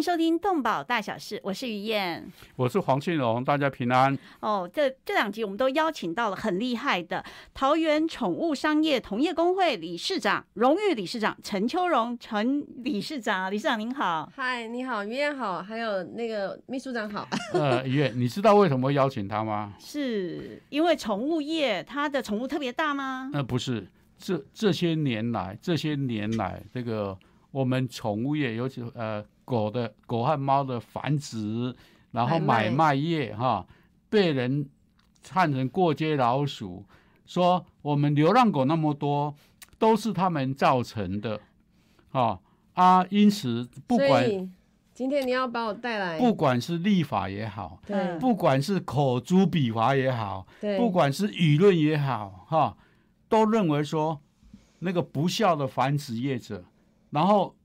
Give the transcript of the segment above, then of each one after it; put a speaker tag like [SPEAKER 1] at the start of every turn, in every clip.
[SPEAKER 1] 迎收听《动保大小事》，我是于燕。
[SPEAKER 2] 我是黄庆荣，大家平安。
[SPEAKER 1] 哦，这这两集我们都邀请到了很厉害的桃园宠物商业同业工会理事长、荣誉理事长陈秋荣陈理事长，理事长您好。
[SPEAKER 3] 嗨，你好，于燕好，还有那个秘书长好。
[SPEAKER 2] 呃，于燕，你知道为什么会邀请他吗？
[SPEAKER 1] 是因为宠物业它的宠物特别大吗？
[SPEAKER 2] 呃，不是，这这些年来，这些年来，这个我们宠物业，尤其呃。狗的狗和猫的繁殖，然后买卖。业哈，被人看成过街老鼠，说我们流浪狗那么多，都是他们造成的，啊啊，因此不管
[SPEAKER 3] 今天你要把我带来，
[SPEAKER 2] 不管是立法也好，
[SPEAKER 3] 对，
[SPEAKER 2] 不管是口诛笔伐也好，
[SPEAKER 3] 对，
[SPEAKER 2] 不管是舆论也好，哈，都认为说那个不孝的繁殖业者，然后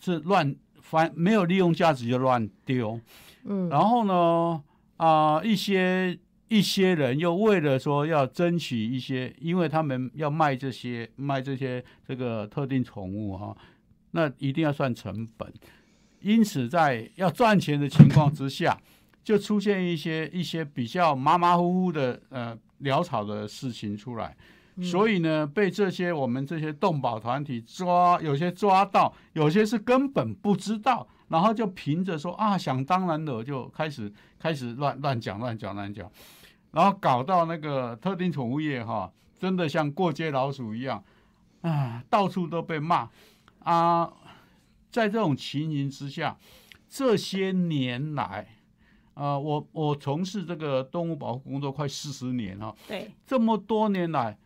[SPEAKER 2] 是乱。反没有利用价值就乱丢，
[SPEAKER 3] 嗯，
[SPEAKER 2] 然后呢，啊，一些一些人又为了说要争取一些，因为他们要卖这些卖这些这个特定宠物哈，那一定要算成本，因此在要赚钱的情况之下，就出现一些一些比较马马虎虎的呃潦草的事情出来。所以呢，被这些我们这些动保团体抓，有些抓到，有些是根本不知道，然后就凭着说啊，想当然的就开始开始乱乱讲乱讲乱讲，然后搞到那个特定宠物业哈，真的像过街老鼠一样啊，到处都被骂啊。在这种情形之下，这些年来，啊，我我从事这个动物保护工作快四十年了，
[SPEAKER 1] 对，
[SPEAKER 2] 这么多年来。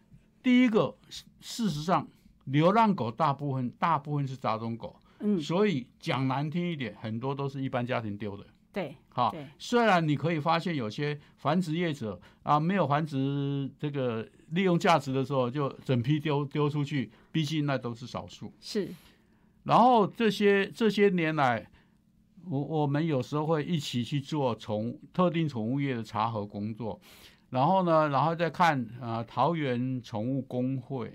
[SPEAKER 2] 第一个，事实上，流浪狗大部分大部分是杂种狗，
[SPEAKER 1] 嗯，
[SPEAKER 2] 所以讲难听一点，很多都是一般家庭丢的，
[SPEAKER 1] 对，
[SPEAKER 2] 好，虽然你可以发现有些繁殖业者啊，没有繁殖这个利用价值的时候，就整批丢丢出去，毕竟那都是少数，
[SPEAKER 1] 是。
[SPEAKER 2] 然后这些这些年来，我我们有时候会一起去做宠特定宠物业的查核工作。然后呢，然后再看啊，桃园宠物工会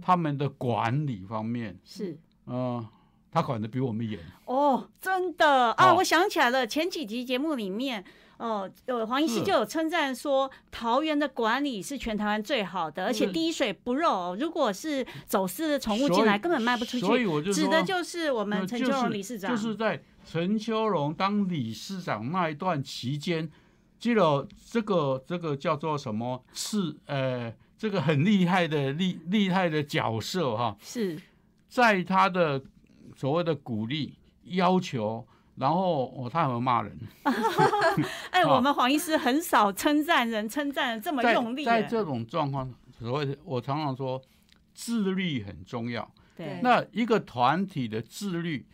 [SPEAKER 2] 他们的管理方面
[SPEAKER 1] 是，
[SPEAKER 2] 嗯，他管的比我们严
[SPEAKER 1] 哦，真的啊，我想起来了，前几集节目里面，哦，呃，黄医师就有称赞说，桃园的管理是全台湾最好的，而且滴水不漏。如果是走私的宠物进来，根本卖不出去。
[SPEAKER 2] 所以我就
[SPEAKER 1] 指的就是我们陈秋荣理事长，
[SPEAKER 2] 就是在陈秋荣当理事长那一段期间。记得这个这个叫做什么？是呃，这个很厉害的厉厉害的角色哈。
[SPEAKER 1] 是，
[SPEAKER 2] 在他的所谓的鼓励要求，然后哦，他有骂人。
[SPEAKER 1] 哎，我们黄医师很少称赞人，称赞这么用力。
[SPEAKER 2] 在这种状况，所谓我常常说，自律很重要。
[SPEAKER 1] 对，
[SPEAKER 2] 那一个团体的自律，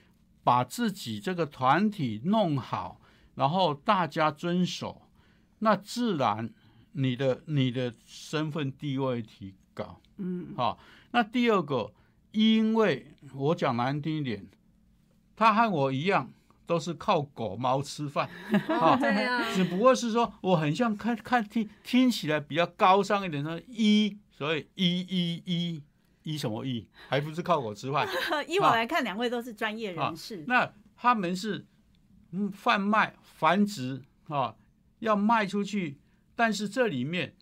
[SPEAKER 2] 把自己这个团体弄好，然后大家遵守。那自然，你的你的身份地位提高，
[SPEAKER 1] 嗯，
[SPEAKER 2] 好。那第二个，因为我讲难听一点，他和我一样，都是靠狗猫吃饭，
[SPEAKER 3] 啊。
[SPEAKER 2] 只不过是说，我很像看看听听起来比较高尚一点，说一，所以一一一一什么一，还不是靠狗吃饭。
[SPEAKER 1] 依我来看，两位都是专业人士。
[SPEAKER 2] 那他们是嗯贩卖繁殖啊。要卖出去，但是这里面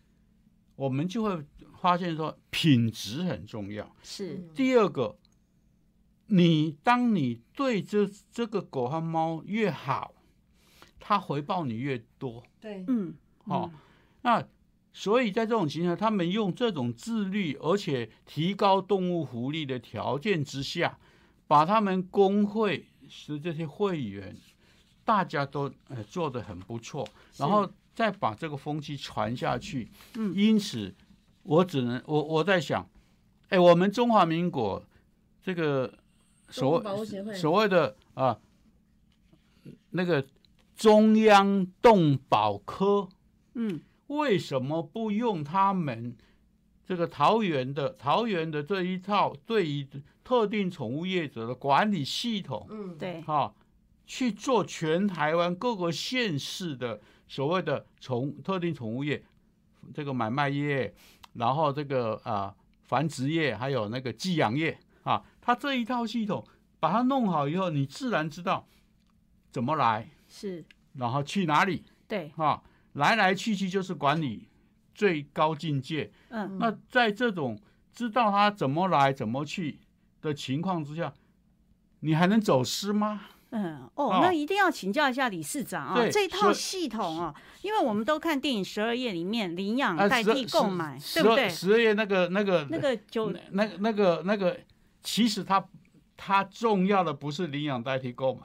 [SPEAKER 2] 我们就会发现说品质很重要。
[SPEAKER 1] 是
[SPEAKER 2] 第二个，你当你对这这个狗和猫越好，它回报你越多。
[SPEAKER 3] 对，
[SPEAKER 1] 嗯，
[SPEAKER 2] 好，那所以在这种情况下，他们用这种自律而且提高动物福利的条件之下，把他们工会是这些会员。大家都呃做的很不错，然后再把这个风气传下去。
[SPEAKER 1] 嗯，
[SPEAKER 2] 因此我只能我我在想，哎，我们中华民国这个所谓所谓的啊那个中央动保科，
[SPEAKER 1] 嗯，
[SPEAKER 2] 为什么不用他们这个桃园的桃园的这一套对于特定宠物业者的管理系统？
[SPEAKER 3] 嗯，
[SPEAKER 1] 对，
[SPEAKER 2] 哈。去做全台湾各个县市的所谓的宠特定宠物业这个买卖业，然后这个啊繁殖业，还有那个寄养业啊，它这一套系统把它弄好以后，你自然知道怎么来，
[SPEAKER 1] 是，
[SPEAKER 2] 然后去哪里
[SPEAKER 1] 对，
[SPEAKER 2] 啊，来来去去就是管理最高境界。
[SPEAKER 1] 嗯，
[SPEAKER 2] 那在这种知道它怎么来怎么去的情况之下，你还能走失吗？
[SPEAKER 1] 嗯，哦，
[SPEAKER 2] 哦
[SPEAKER 1] 那一定要请教一下理事长啊，
[SPEAKER 2] 对
[SPEAKER 1] 这套系统啊，因为我们都看电影十二页里面领养代替购买，
[SPEAKER 2] 十
[SPEAKER 1] 对不对？
[SPEAKER 2] 十二月那个那个
[SPEAKER 1] 那个九
[SPEAKER 2] 那那个那个那个，其实它它重要的不是领养代替购买，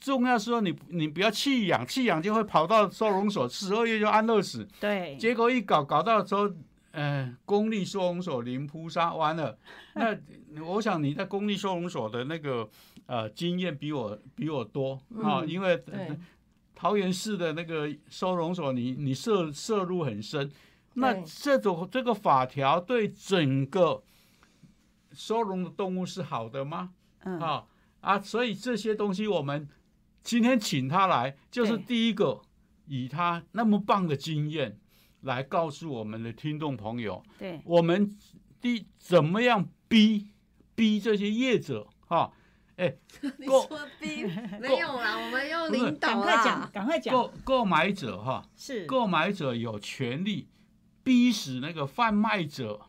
[SPEAKER 2] 重要是说你你不要弃养，弃养就会跑到收容所，十二月就安乐死，
[SPEAKER 1] 对，
[SPEAKER 2] 结果一搞搞到时候，呃，公立收容所零扑杀完了，那我想你在公立收容所的那个呃经验比我比我多啊，
[SPEAKER 3] 嗯
[SPEAKER 2] 因为桃园市的那个收容所你，你涉涉入很深。那这种这个法条对整个收容的动物是好的吗？
[SPEAKER 1] 嗯，
[SPEAKER 2] 啊啊，所以这些东西我们今天请他来，就是第一个以他那么棒的经验来告诉我们的听众朋友，
[SPEAKER 1] 对，
[SPEAKER 2] 我们第怎么样逼逼这些业者哈，
[SPEAKER 3] 你
[SPEAKER 2] 购
[SPEAKER 3] 说逼？没有啦，我们用领导
[SPEAKER 1] 赶快讲，赶快讲，
[SPEAKER 2] 购购买者哈，
[SPEAKER 1] 是，
[SPEAKER 2] 购买者有权利逼使那个贩卖者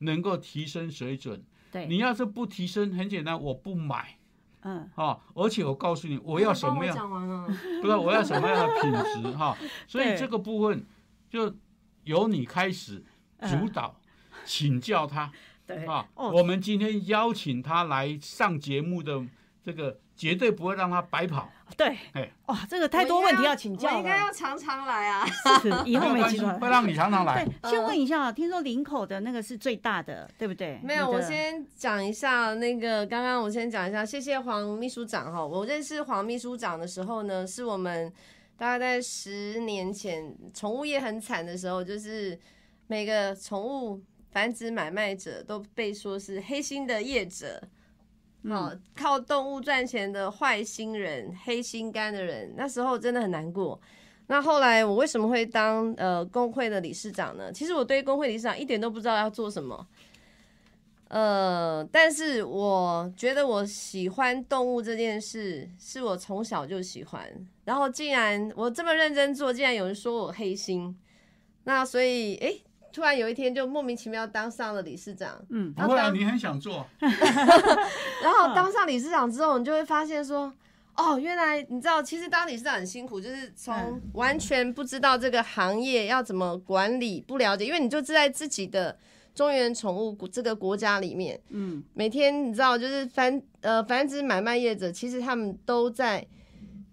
[SPEAKER 2] 能够提升水准。
[SPEAKER 1] 对，
[SPEAKER 2] 你要是不提升，很简单，我不买。
[SPEAKER 1] 嗯，
[SPEAKER 2] 啊！而且我告诉你，我要什么样，
[SPEAKER 3] 讲完了，
[SPEAKER 2] 不是我要什么样的品质哈。所以
[SPEAKER 1] 对。
[SPEAKER 2] 这个部分就由你开始主导，请教他
[SPEAKER 1] 对，
[SPEAKER 2] 啊。
[SPEAKER 1] 哦
[SPEAKER 2] 我们今天邀请他来上节目的这个，绝对不会让他白跑。
[SPEAKER 1] 对
[SPEAKER 2] 哎，
[SPEAKER 1] 哇，这个太多问题要请教
[SPEAKER 3] 我应该，要常常来啊。
[SPEAKER 1] 是，以后
[SPEAKER 2] 没
[SPEAKER 1] 机会。
[SPEAKER 2] 会让你常常来。
[SPEAKER 1] 对，先问一下，听说林口的那个是最大的，对不对？
[SPEAKER 3] 没有，我先讲一下那个，刚刚我先讲一下，谢谢黄秘书长哈。我认识黄秘书长的时候呢，是我们大概在十年前，宠物业很惨的时候，就是每个宠物繁殖买卖者都被说是黑心的业者。哦，靠动物赚钱的坏心人、黑心肝的人，那时候真的很难过。那后来我为什么会当呃工会的理事长呢？其实我对工会理事长一点都不知道要做什么。呃，但是我觉得我喜欢动物这件事，是我从小就喜欢。然后竟然我这么认真做，竟然有人说我黑心，那所以诶，突然有一天就莫名其妙当上了理事长。
[SPEAKER 1] 嗯，
[SPEAKER 2] 不会啊，你很想做，
[SPEAKER 3] 然后当上理事长之后，你就会发现说，哦，原来你知道，其实当理事长很辛苦，就是从
[SPEAKER 1] 嗯
[SPEAKER 3] 完全不知道这个行业要怎么管理，不了解，因为你就在自己的中原宠物这个国家里面，
[SPEAKER 1] 嗯，
[SPEAKER 3] 每天你知道，就是繁呃繁殖买卖业者，其实他们都在。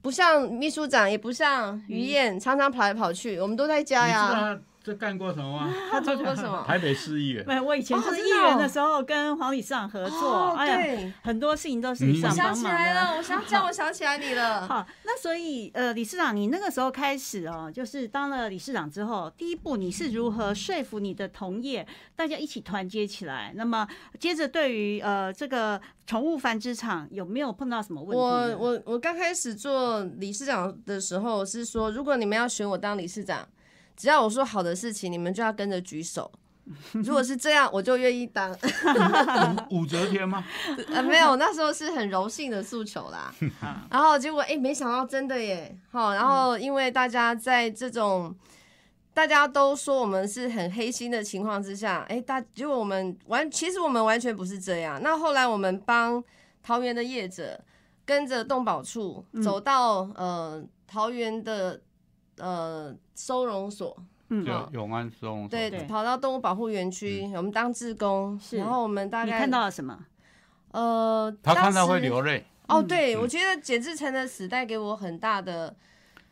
[SPEAKER 3] 不像秘书长，也不像于燕，常常跑来跑去。我们都在家呀。
[SPEAKER 2] 他这干过什么吗？
[SPEAKER 3] 他做过什么？
[SPEAKER 2] 台北市议员。
[SPEAKER 1] 没有，我以前是议员的时候跟黄理事长合作，
[SPEAKER 3] 哦，
[SPEAKER 1] 哎呀，很多事情都是
[SPEAKER 2] 嗯
[SPEAKER 1] 理事长
[SPEAKER 3] 我想起来了，我想叫，我想起来你了。
[SPEAKER 1] 好，那所以呃，理事长，你那个时候开始哦，就是当了理事长之后，第一步你是如何说服你的同业，大家一起团结起来？那么接着对于呃这个宠物繁殖场有没有碰到什么问题
[SPEAKER 3] 我？我我刚开始做理事长的时候是说，如果你们要选我当理事长，只要我说好的事情，你们就要跟着举手。如果是这样，我就愿意当。
[SPEAKER 2] 武则天吗？
[SPEAKER 3] 呃，没有，那时候是很柔性的诉求啦。然后结果，哎、没想到真的耶，好，然后因为大家在这种大家都说我们是很黑心的情况之下，哎、大结果我们完，其实我们完全不是这样。那后来我们帮桃园的业者跟着动保处走到、呃桃园的呃收容所，
[SPEAKER 1] 嗯
[SPEAKER 2] 就永安收容所。
[SPEAKER 3] 对，
[SPEAKER 1] 对
[SPEAKER 3] 跑到动物保护园区，我们当志工，
[SPEAKER 1] 是
[SPEAKER 3] 然后我们大概
[SPEAKER 1] 你看到了什么？
[SPEAKER 3] 呃，
[SPEAKER 2] 他看到
[SPEAKER 3] 当时
[SPEAKER 2] 会流泪。
[SPEAKER 3] 哦，
[SPEAKER 1] 嗯
[SPEAKER 3] 对，
[SPEAKER 2] 嗯
[SPEAKER 3] 我觉得简志成的死带给我很大的，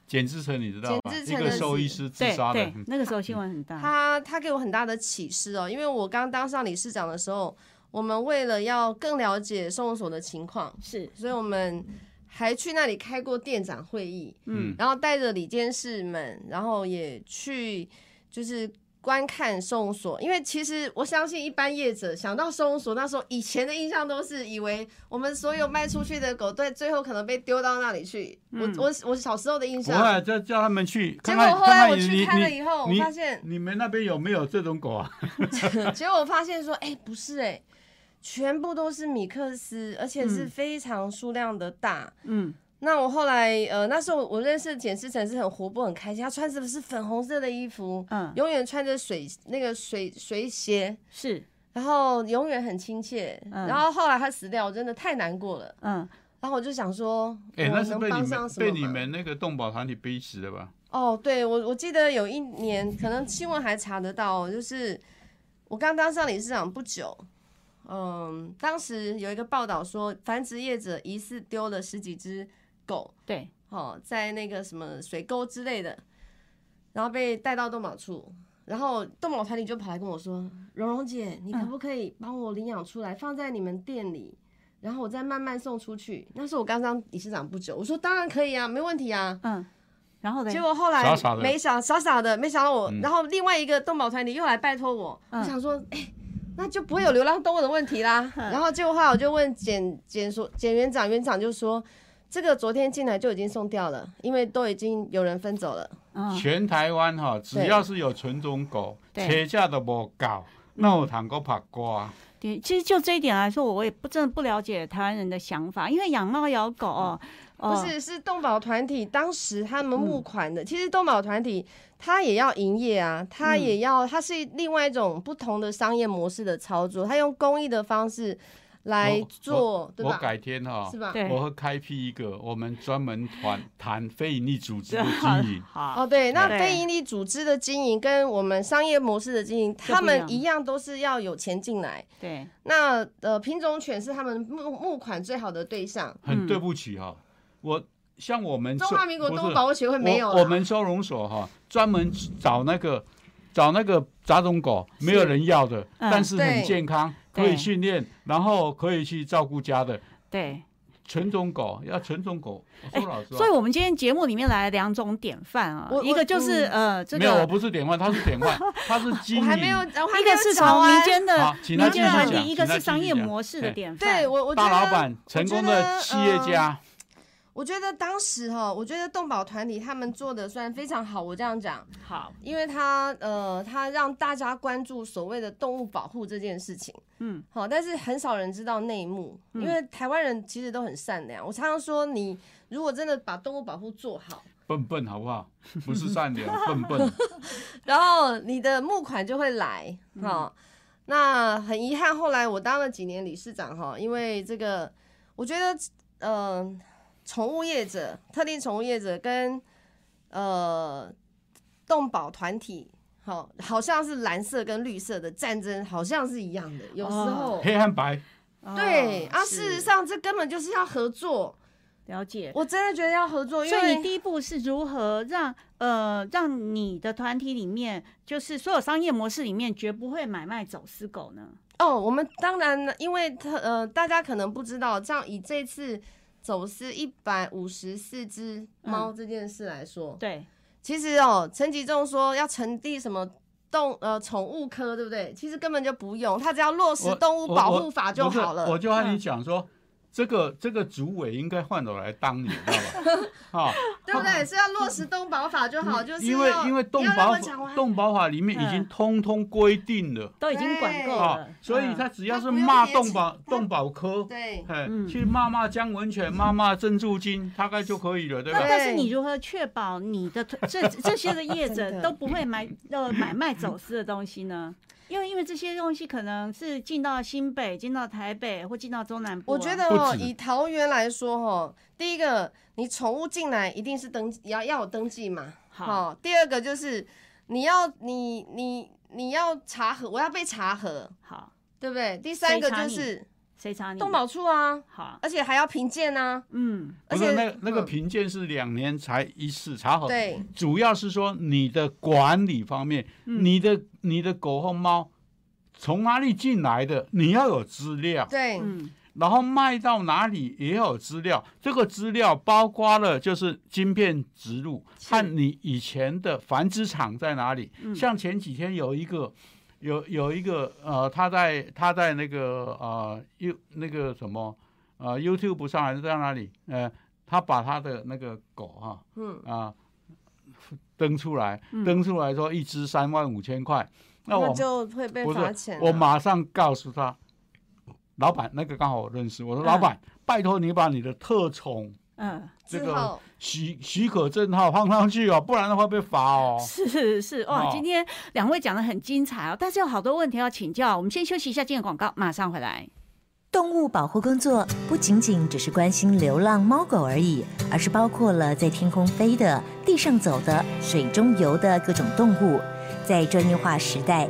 [SPEAKER 2] 简志成你知道吗？
[SPEAKER 3] 简志
[SPEAKER 2] 一个
[SPEAKER 3] 成的
[SPEAKER 2] 兽医师自
[SPEAKER 1] 对
[SPEAKER 2] 杀的
[SPEAKER 1] 对，，那个时候新闻很大。
[SPEAKER 3] 他他给我很大的启示哦，因为我刚当上理事长的时候，我们为了要更了解收容所的情况，
[SPEAKER 1] 是，
[SPEAKER 3] 所以我们还去那里开过店长会议，
[SPEAKER 2] 嗯，
[SPEAKER 3] 然后带着李监事们，然后也去就是观看收容所，因为其实我相信一般业者想到收容所，那时候以前的印象都是以为我们所有卖出去的狗，对，最后可能被丢到那里去。
[SPEAKER 1] 嗯
[SPEAKER 3] 我我我小时候的印
[SPEAKER 2] 不
[SPEAKER 3] 象，
[SPEAKER 2] 会，就叫他们去
[SPEAKER 3] 结。果后来我去看了以后，我
[SPEAKER 2] 你
[SPEAKER 3] 发现，
[SPEAKER 2] 你们那边有没有这种狗啊？
[SPEAKER 3] 结果我发现说，哎、不是哎、全部都是米克斯，而且是
[SPEAKER 1] 嗯
[SPEAKER 3] 非常数量的大。
[SPEAKER 1] 嗯
[SPEAKER 3] 那我后来呃，那时候我认识的简思成是很活泼很开心，他穿着的是粉红色的衣服，
[SPEAKER 1] 嗯，
[SPEAKER 3] 永远穿着水那个水水鞋，
[SPEAKER 1] 是
[SPEAKER 3] 然后永远很亲切。
[SPEAKER 1] 嗯
[SPEAKER 3] 然后后来他死掉，我真的太难过了。
[SPEAKER 1] 嗯
[SPEAKER 3] 然后我就想说，
[SPEAKER 2] 哎、
[SPEAKER 3] 我
[SPEAKER 2] 那是被你
[SPEAKER 3] 能帮上
[SPEAKER 2] 们被你们那个动保团体逼死的吧？
[SPEAKER 3] 哦，对我我记得有一年，可能新闻还查得到哦，就是我刚当上理事长不久，嗯，当时有一个报道说，繁殖业者疑似丢了十几只狗，
[SPEAKER 1] 对，
[SPEAKER 3] 哦，在那个什么水沟之类的，然后被带到动保处，然后动保团体就跑来跟我说：“蓉蓉姐，你可不可以帮我领养出来，放在你们店里，然后我再慢慢送出去？”那时候我刚当理事长不久，我说：“当然可以啊，没问题啊。”
[SPEAKER 1] 嗯，然后呢？
[SPEAKER 3] 结果后来
[SPEAKER 2] 傻傻的
[SPEAKER 3] 没想傻傻的，没想到我，
[SPEAKER 2] 嗯
[SPEAKER 3] 然后另外一个动保团体又来拜托我，
[SPEAKER 1] 嗯
[SPEAKER 3] 我想说，哎、那就不会有流浪动物的问题啦。
[SPEAKER 1] 嗯
[SPEAKER 3] 然后结果后来我就问检检所检园长，园长就说，这个昨天进来就已经送掉了，因为都已经有人分走了。
[SPEAKER 1] 嗯
[SPEAKER 2] 全台湾哈，只要是有纯种狗，
[SPEAKER 1] 对
[SPEAKER 2] 车价都无够，那有通够拍瓜。
[SPEAKER 1] 对，其实就这一点来说，我也不真的不了解台湾人的想法，因为养猫养狗哦，哦
[SPEAKER 3] 不是，是动保团体当时他们
[SPEAKER 1] 嗯
[SPEAKER 3] 募款的。其实动保团体他也要营业啊，他
[SPEAKER 1] 嗯
[SPEAKER 3] 也要，他是另外一种不同的商业模式的操作，他用公益的方式来做，对吧？
[SPEAKER 2] 我改天哈
[SPEAKER 3] 是，吧？
[SPEAKER 2] 我会开辟一个我们专门团 谈非营利组织的
[SPEAKER 1] 好
[SPEAKER 2] 经营。
[SPEAKER 1] 好
[SPEAKER 3] 哦，对，那非营利组织的经营跟我们商业模式的经营，他们一样都是要有钱进来。
[SPEAKER 1] 对，
[SPEAKER 3] 那呃，品种犬是他们募募款最好的对象。
[SPEAKER 2] 很对不起哈，我像我们
[SPEAKER 3] 中华民国
[SPEAKER 2] 不是
[SPEAKER 3] 动物保护协会没有
[SPEAKER 2] 我我们收容所哈，专门找那个找那个杂种狗，没有人要的，
[SPEAKER 1] 嗯
[SPEAKER 2] 但是很健康，可以训练，然后可以去照顾家的
[SPEAKER 1] 对，
[SPEAKER 2] 纯种狗，要纯种狗。我说老实话
[SPEAKER 1] 所以，我们今天节目里面来了两种典范啊
[SPEAKER 3] 我，
[SPEAKER 1] 一个就是
[SPEAKER 3] 嗯
[SPEAKER 1] 呃，这
[SPEAKER 2] 没有，我不是典范，他是典范，他是经
[SPEAKER 3] 我还没有，
[SPEAKER 2] 营。
[SPEAKER 3] 我还没有
[SPEAKER 1] 一个是民间的
[SPEAKER 2] 好请他
[SPEAKER 1] 民间的团体，
[SPEAKER 2] 继续讲
[SPEAKER 1] 一个是商业模式的典范。
[SPEAKER 3] 对我，我觉得
[SPEAKER 2] 大老板，成功的企业。家，
[SPEAKER 3] 我觉得当时哈，我觉得动保团体他们做的算非常好，我这样讲，
[SPEAKER 1] 好，
[SPEAKER 3] 因为他呃，他让大家关注所谓的动物保护这件事情。
[SPEAKER 1] 嗯，
[SPEAKER 3] 好，但是很少人知道内幕，
[SPEAKER 1] 嗯
[SPEAKER 3] 因为台湾人其实都很善良。我常常说，你如果真的把动物保护做好，
[SPEAKER 2] 笨笨好不好？不是善良，笨笨。
[SPEAKER 3] 然后你的募款就会来。哈、那很遗憾，后来我当了几年理事长哈，因为这个，我觉得呃，宠物业者、特定宠物业者跟呃动保团体。好，好像是蓝色跟绿色的战争，好像是一样的。有时候，
[SPEAKER 2] 黑和白，
[SPEAKER 3] 对啊，事实上这根本就是要合作。
[SPEAKER 1] 了解。
[SPEAKER 3] 我真的觉得要合作，因为
[SPEAKER 1] 所以你第一步是如何让呃让你的团体里面，就是所有商业模式里面绝不会买卖走私狗呢？
[SPEAKER 3] 哦，我们当然呢，因为特呃，大家可能不知道，这样以这次走私一百五十四只猫这件事来说，
[SPEAKER 1] 对，
[SPEAKER 3] 其实哦，陈吉仲说要成立什么动呃宠物科，对不对？其实根本就不用，他只要落实动物保护法就好了。
[SPEAKER 2] 我就和你
[SPEAKER 1] 嗯
[SPEAKER 2] 讲说，这个这个主委应该换我来当，你知道吧？啊，
[SPEAKER 3] 对不对？是要落实动保法就好，就是
[SPEAKER 2] 因为因为动保动保法里面已经
[SPEAKER 1] 嗯
[SPEAKER 2] 通通规定了。
[SPEAKER 1] 都已经管够
[SPEAKER 2] 啊
[SPEAKER 1] 了，，
[SPEAKER 2] 所以
[SPEAKER 1] 嗯
[SPEAKER 2] 他只要是骂动保
[SPEAKER 3] 他
[SPEAKER 2] 动保科，
[SPEAKER 3] 对
[SPEAKER 2] 哎
[SPEAKER 1] 嗯，
[SPEAKER 2] 去骂骂姜文犬，骂骂郑驻金，大概就可以了，对吧？
[SPEAKER 1] 那但是你如何确保你的这这些的业者 都不会买呃买卖走私的东西呢？因为因为这些东西可能是进到新北、进到台北或进到中南部啊、
[SPEAKER 3] 我觉得哦，以桃园来说哦，第一个，你宠物进来一定是登记，要要有登记嘛。
[SPEAKER 1] 好
[SPEAKER 3] 第二个就是你要你你你要查核，我要被查核，
[SPEAKER 1] 好，
[SPEAKER 3] 对不对？第三个就是
[SPEAKER 1] 谁查你？
[SPEAKER 3] 动保处啊，
[SPEAKER 1] 好，
[SPEAKER 3] 而且还要评鉴啊，
[SPEAKER 1] 嗯，
[SPEAKER 3] 而且
[SPEAKER 2] 不是那那个
[SPEAKER 3] 嗯
[SPEAKER 2] 评鉴是两年才一次查好，
[SPEAKER 3] 对。
[SPEAKER 2] 主要是说你的管理方面，
[SPEAKER 1] 嗯。
[SPEAKER 2] 你的你的狗和猫从哪里进来的，你要有资料。
[SPEAKER 3] 对，
[SPEAKER 1] 嗯，
[SPEAKER 2] 然后卖到哪里也有资料，这个资料包括了就是晶片植入和你以前的繁殖场在哪里。像前几天有一个有有一个呃，他在他在那个呃 You 那个什么呃 YouTube 上还是在哪里？呃，他把他的那个狗哈，嗯啊登出来，登出来说一只三万五千块，那我
[SPEAKER 3] 就会被罚钱。
[SPEAKER 2] 我马上告诉他。老板，那个刚好我认识。我说，老板，拜托你把你的特宠，嗯，这个许许可证号放上去哦，不然的话被罚哦。
[SPEAKER 1] 是是哇，今天两位讲的很精彩哦，但是有好多问题要请教。我们先休息一下，进个广告，马上回来。
[SPEAKER 4] 动物保护工作不仅仅只是关心流浪猫狗而已，而是包括了在天空飞的、地上走的、水中游的各种动物。在专业化时代，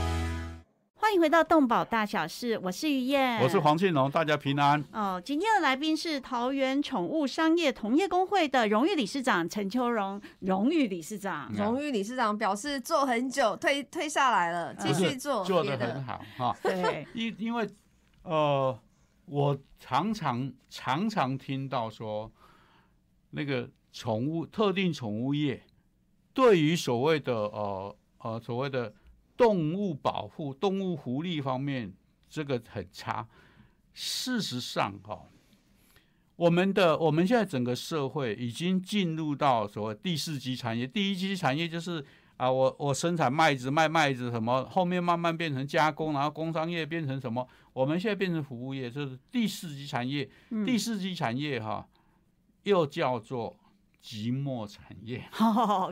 [SPEAKER 1] 回到动保大小事，我是于燕，
[SPEAKER 2] 我是黄庆龙，大家平安。
[SPEAKER 1] 哦，今天的来宾是桃园宠物商业同业工会的荣誉理事长陈秋荣，荣誉理事长，
[SPEAKER 3] 荣誉理事长表示做很久，退退下来了，继续做，
[SPEAKER 2] 做的很好哈。
[SPEAKER 1] 对，
[SPEAKER 2] 因因为呃，我常常常常听到说，那个宠物特定宠物业对于所谓的呃呃所谓的。动物保护、动物福利方面，这个很差。事实上，哈，我们的我们现在整个社会已经进入到所谓第四级产业。第一级产业就是啊，我我生产麦子卖麦子什么，后面慢慢变成加工，然后工商业变成什么？我们现在变成服务业，就是第四级产业。第四级产业哈，又叫做寂寞产业。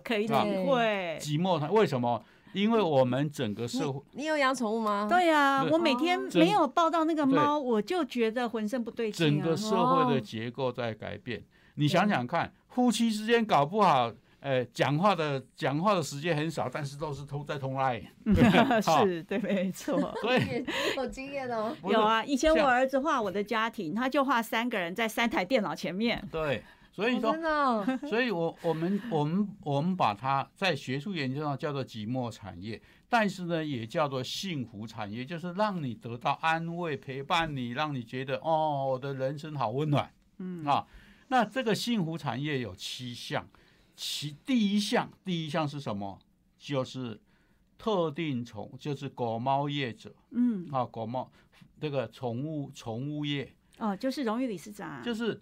[SPEAKER 1] 可以体会
[SPEAKER 2] 寂寞产为什么？因为我们整个社会，
[SPEAKER 3] 你有养宠物吗？
[SPEAKER 1] 对呀，我每天没有抱到那个猫，我就觉得浑身不对劲。
[SPEAKER 2] 整个社会的结构在改变，你想想看，夫妻之间搞不好，呃，讲话的讲话的时间很少，但是都是通在通爱。
[SPEAKER 1] 是，对，没错。
[SPEAKER 2] 所以
[SPEAKER 3] 有经验哦。
[SPEAKER 1] 有啊，以前我儿子画我的家庭，他就画三个人在三台电脑前面。
[SPEAKER 2] 对。所以说，所以我我们我们我们把它在学术研究上叫做寂寞产业，但是呢，也叫做幸福产业，就是让你得到安慰、陪伴你，让你觉得哦，我的人生好温暖。嗯啊，那这个幸福产业有七项，其第一项，第一项是什么？就是特定宠，就是狗猫业者。嗯，啊，狗猫这个宠物宠物业。
[SPEAKER 1] 哦，就是荣誉理事长。
[SPEAKER 2] 就是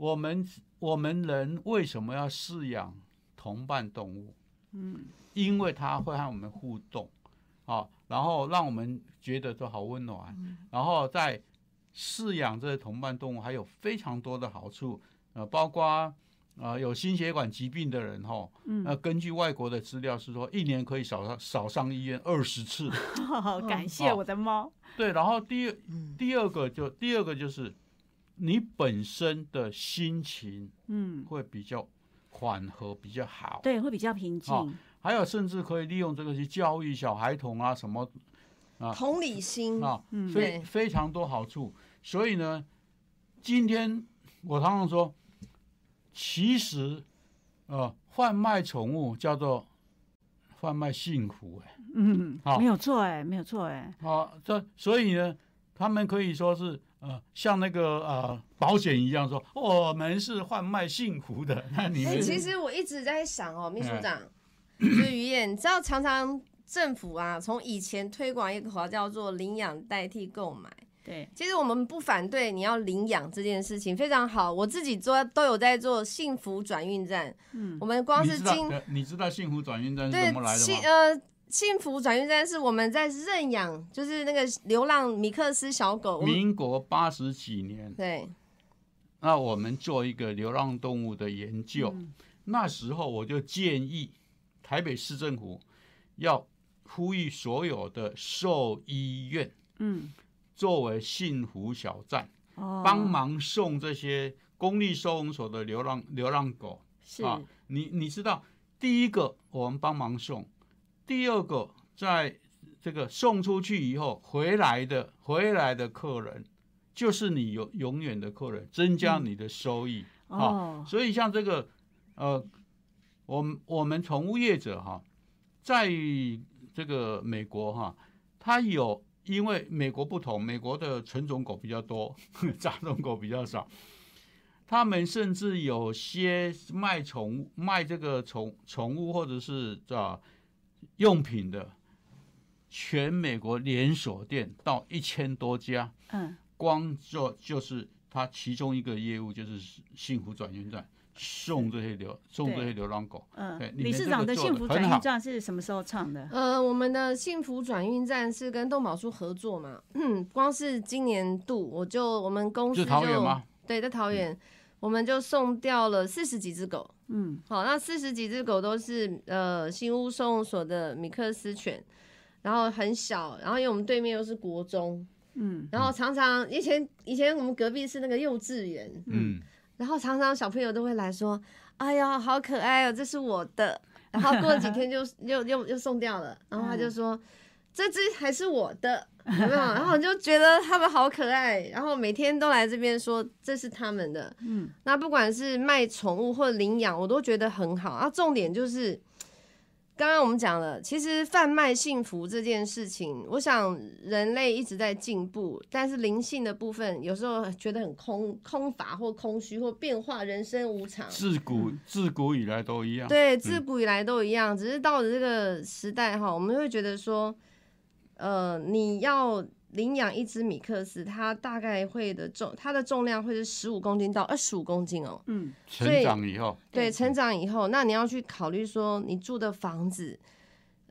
[SPEAKER 2] 我们。我们人为什么要饲养同伴动物？嗯，因为它会和我们互动，啊，然后让我们觉得都好温暖。然后在饲养这些同伴动物还有非常多的好处，呃，包括呃有心血管疾病的人哈，呃，根据外国的资料是说，一年可以少上少上医院二十次。
[SPEAKER 1] 感谢我的猫。
[SPEAKER 2] 对，然后第二第二个就第二个就是。你本身的心情，嗯，会比较缓和，比较好，
[SPEAKER 1] 对，会比较平静。
[SPEAKER 2] 还有，甚至可以利用这个去教育小孩童啊，什么
[SPEAKER 3] 啊，同理心。
[SPEAKER 2] 啊，非非常多好处。所以呢，今天我常常说，其实，呃，贩卖宠物叫做贩卖幸福，哎，
[SPEAKER 1] 嗯，好，没有错，哎，没有错，哎，
[SPEAKER 2] 好，这所以呢，他们可以说是。呃，像那个呃保险一样，说我们是贩卖幸福的。那你们
[SPEAKER 3] 其实我一直在想哦，秘书长，就是于燕，你知道常常政府啊，从以前推广一个口号叫做领养代替购买。
[SPEAKER 1] 对，
[SPEAKER 3] 其实我们不反对你要领养这件事情，非常好。我自己做都有在做幸福转运站。嗯，我们光是
[SPEAKER 2] 今你知道幸福转运站是怎么来的吗？呃。
[SPEAKER 3] 幸福转运站是我们在认养，就是那个流浪米克斯小狗。
[SPEAKER 2] 民国八十几年，
[SPEAKER 3] 对，
[SPEAKER 2] 那我们做一个流浪动物的研究，
[SPEAKER 1] 嗯。
[SPEAKER 2] 那时候我就建议台北市政府要呼吁所有的兽医院
[SPEAKER 1] 嗯，
[SPEAKER 2] 作为幸福小站，
[SPEAKER 1] 哦，
[SPEAKER 2] 帮忙送这些公立收容所的流浪流浪狗。
[SPEAKER 1] 是，
[SPEAKER 2] 啊。你你知道，第一个我们帮忙送，第二个在这个送出去以后回来的回来的客人，就是你永永远的客人，增加你的收益。啊。
[SPEAKER 1] 哦，
[SPEAKER 2] 所以像这个，呃，我们我们宠物业者哈，在这个美国哈，它有因为美国不同，美国的纯种狗比较多，杂种狗比较少。他们甚至有些卖宠物、卖这个宠宠物或者是啊用品的，全美国连锁店到一千多家，
[SPEAKER 1] 嗯，
[SPEAKER 2] 光做就是它其中一个业务就是幸福转运站送这些流送这些流浪狗。
[SPEAKER 1] 嗯理事长的幸福转运站是什么时候唱的？
[SPEAKER 3] 呃，我们的幸福转运站是跟动保处合作嘛，嗯光是今年度我就我们公司
[SPEAKER 2] 是桃园吗？
[SPEAKER 3] 对，在桃园，我们就送掉了四十几只狗。
[SPEAKER 1] 嗯，
[SPEAKER 3] 好，那四十几只狗都是呃新屋收容所的米克斯犬，然后很小，然后因为我们对面又是国中，
[SPEAKER 1] 嗯，
[SPEAKER 3] 然后常常以前以前我们隔壁是那个幼稚园，
[SPEAKER 2] 嗯，
[SPEAKER 3] 然后常常小朋友都会来说：“哎呀，好可爱哦，这是我的。”然后过了几天就 又又又送掉了，然后他就说：“这只还是我的，有没有？” 然后我就觉得他们好可爱，然后每天都来这边说这是他们的。
[SPEAKER 1] 嗯，
[SPEAKER 3] 那不管是卖宠物或领养，我都觉得很好。啊，重点就是。刚刚我们讲了，其实贩卖幸福这件事情，我想人类一直在进步，但是灵性的部分有时候觉得很空空乏或空虚或变化，人生无常。
[SPEAKER 2] 自古自古以来都一样。
[SPEAKER 3] 对，自古以来都一样，只是到了这个时代哈，我们会觉得说，呃，你要领养一只米克斯，它大概会的重，它的重量会是十五公斤到二十五公斤哦。
[SPEAKER 1] 嗯，
[SPEAKER 2] 成长以后，
[SPEAKER 3] 对，成长以后，那你要去考虑说，你住的房子，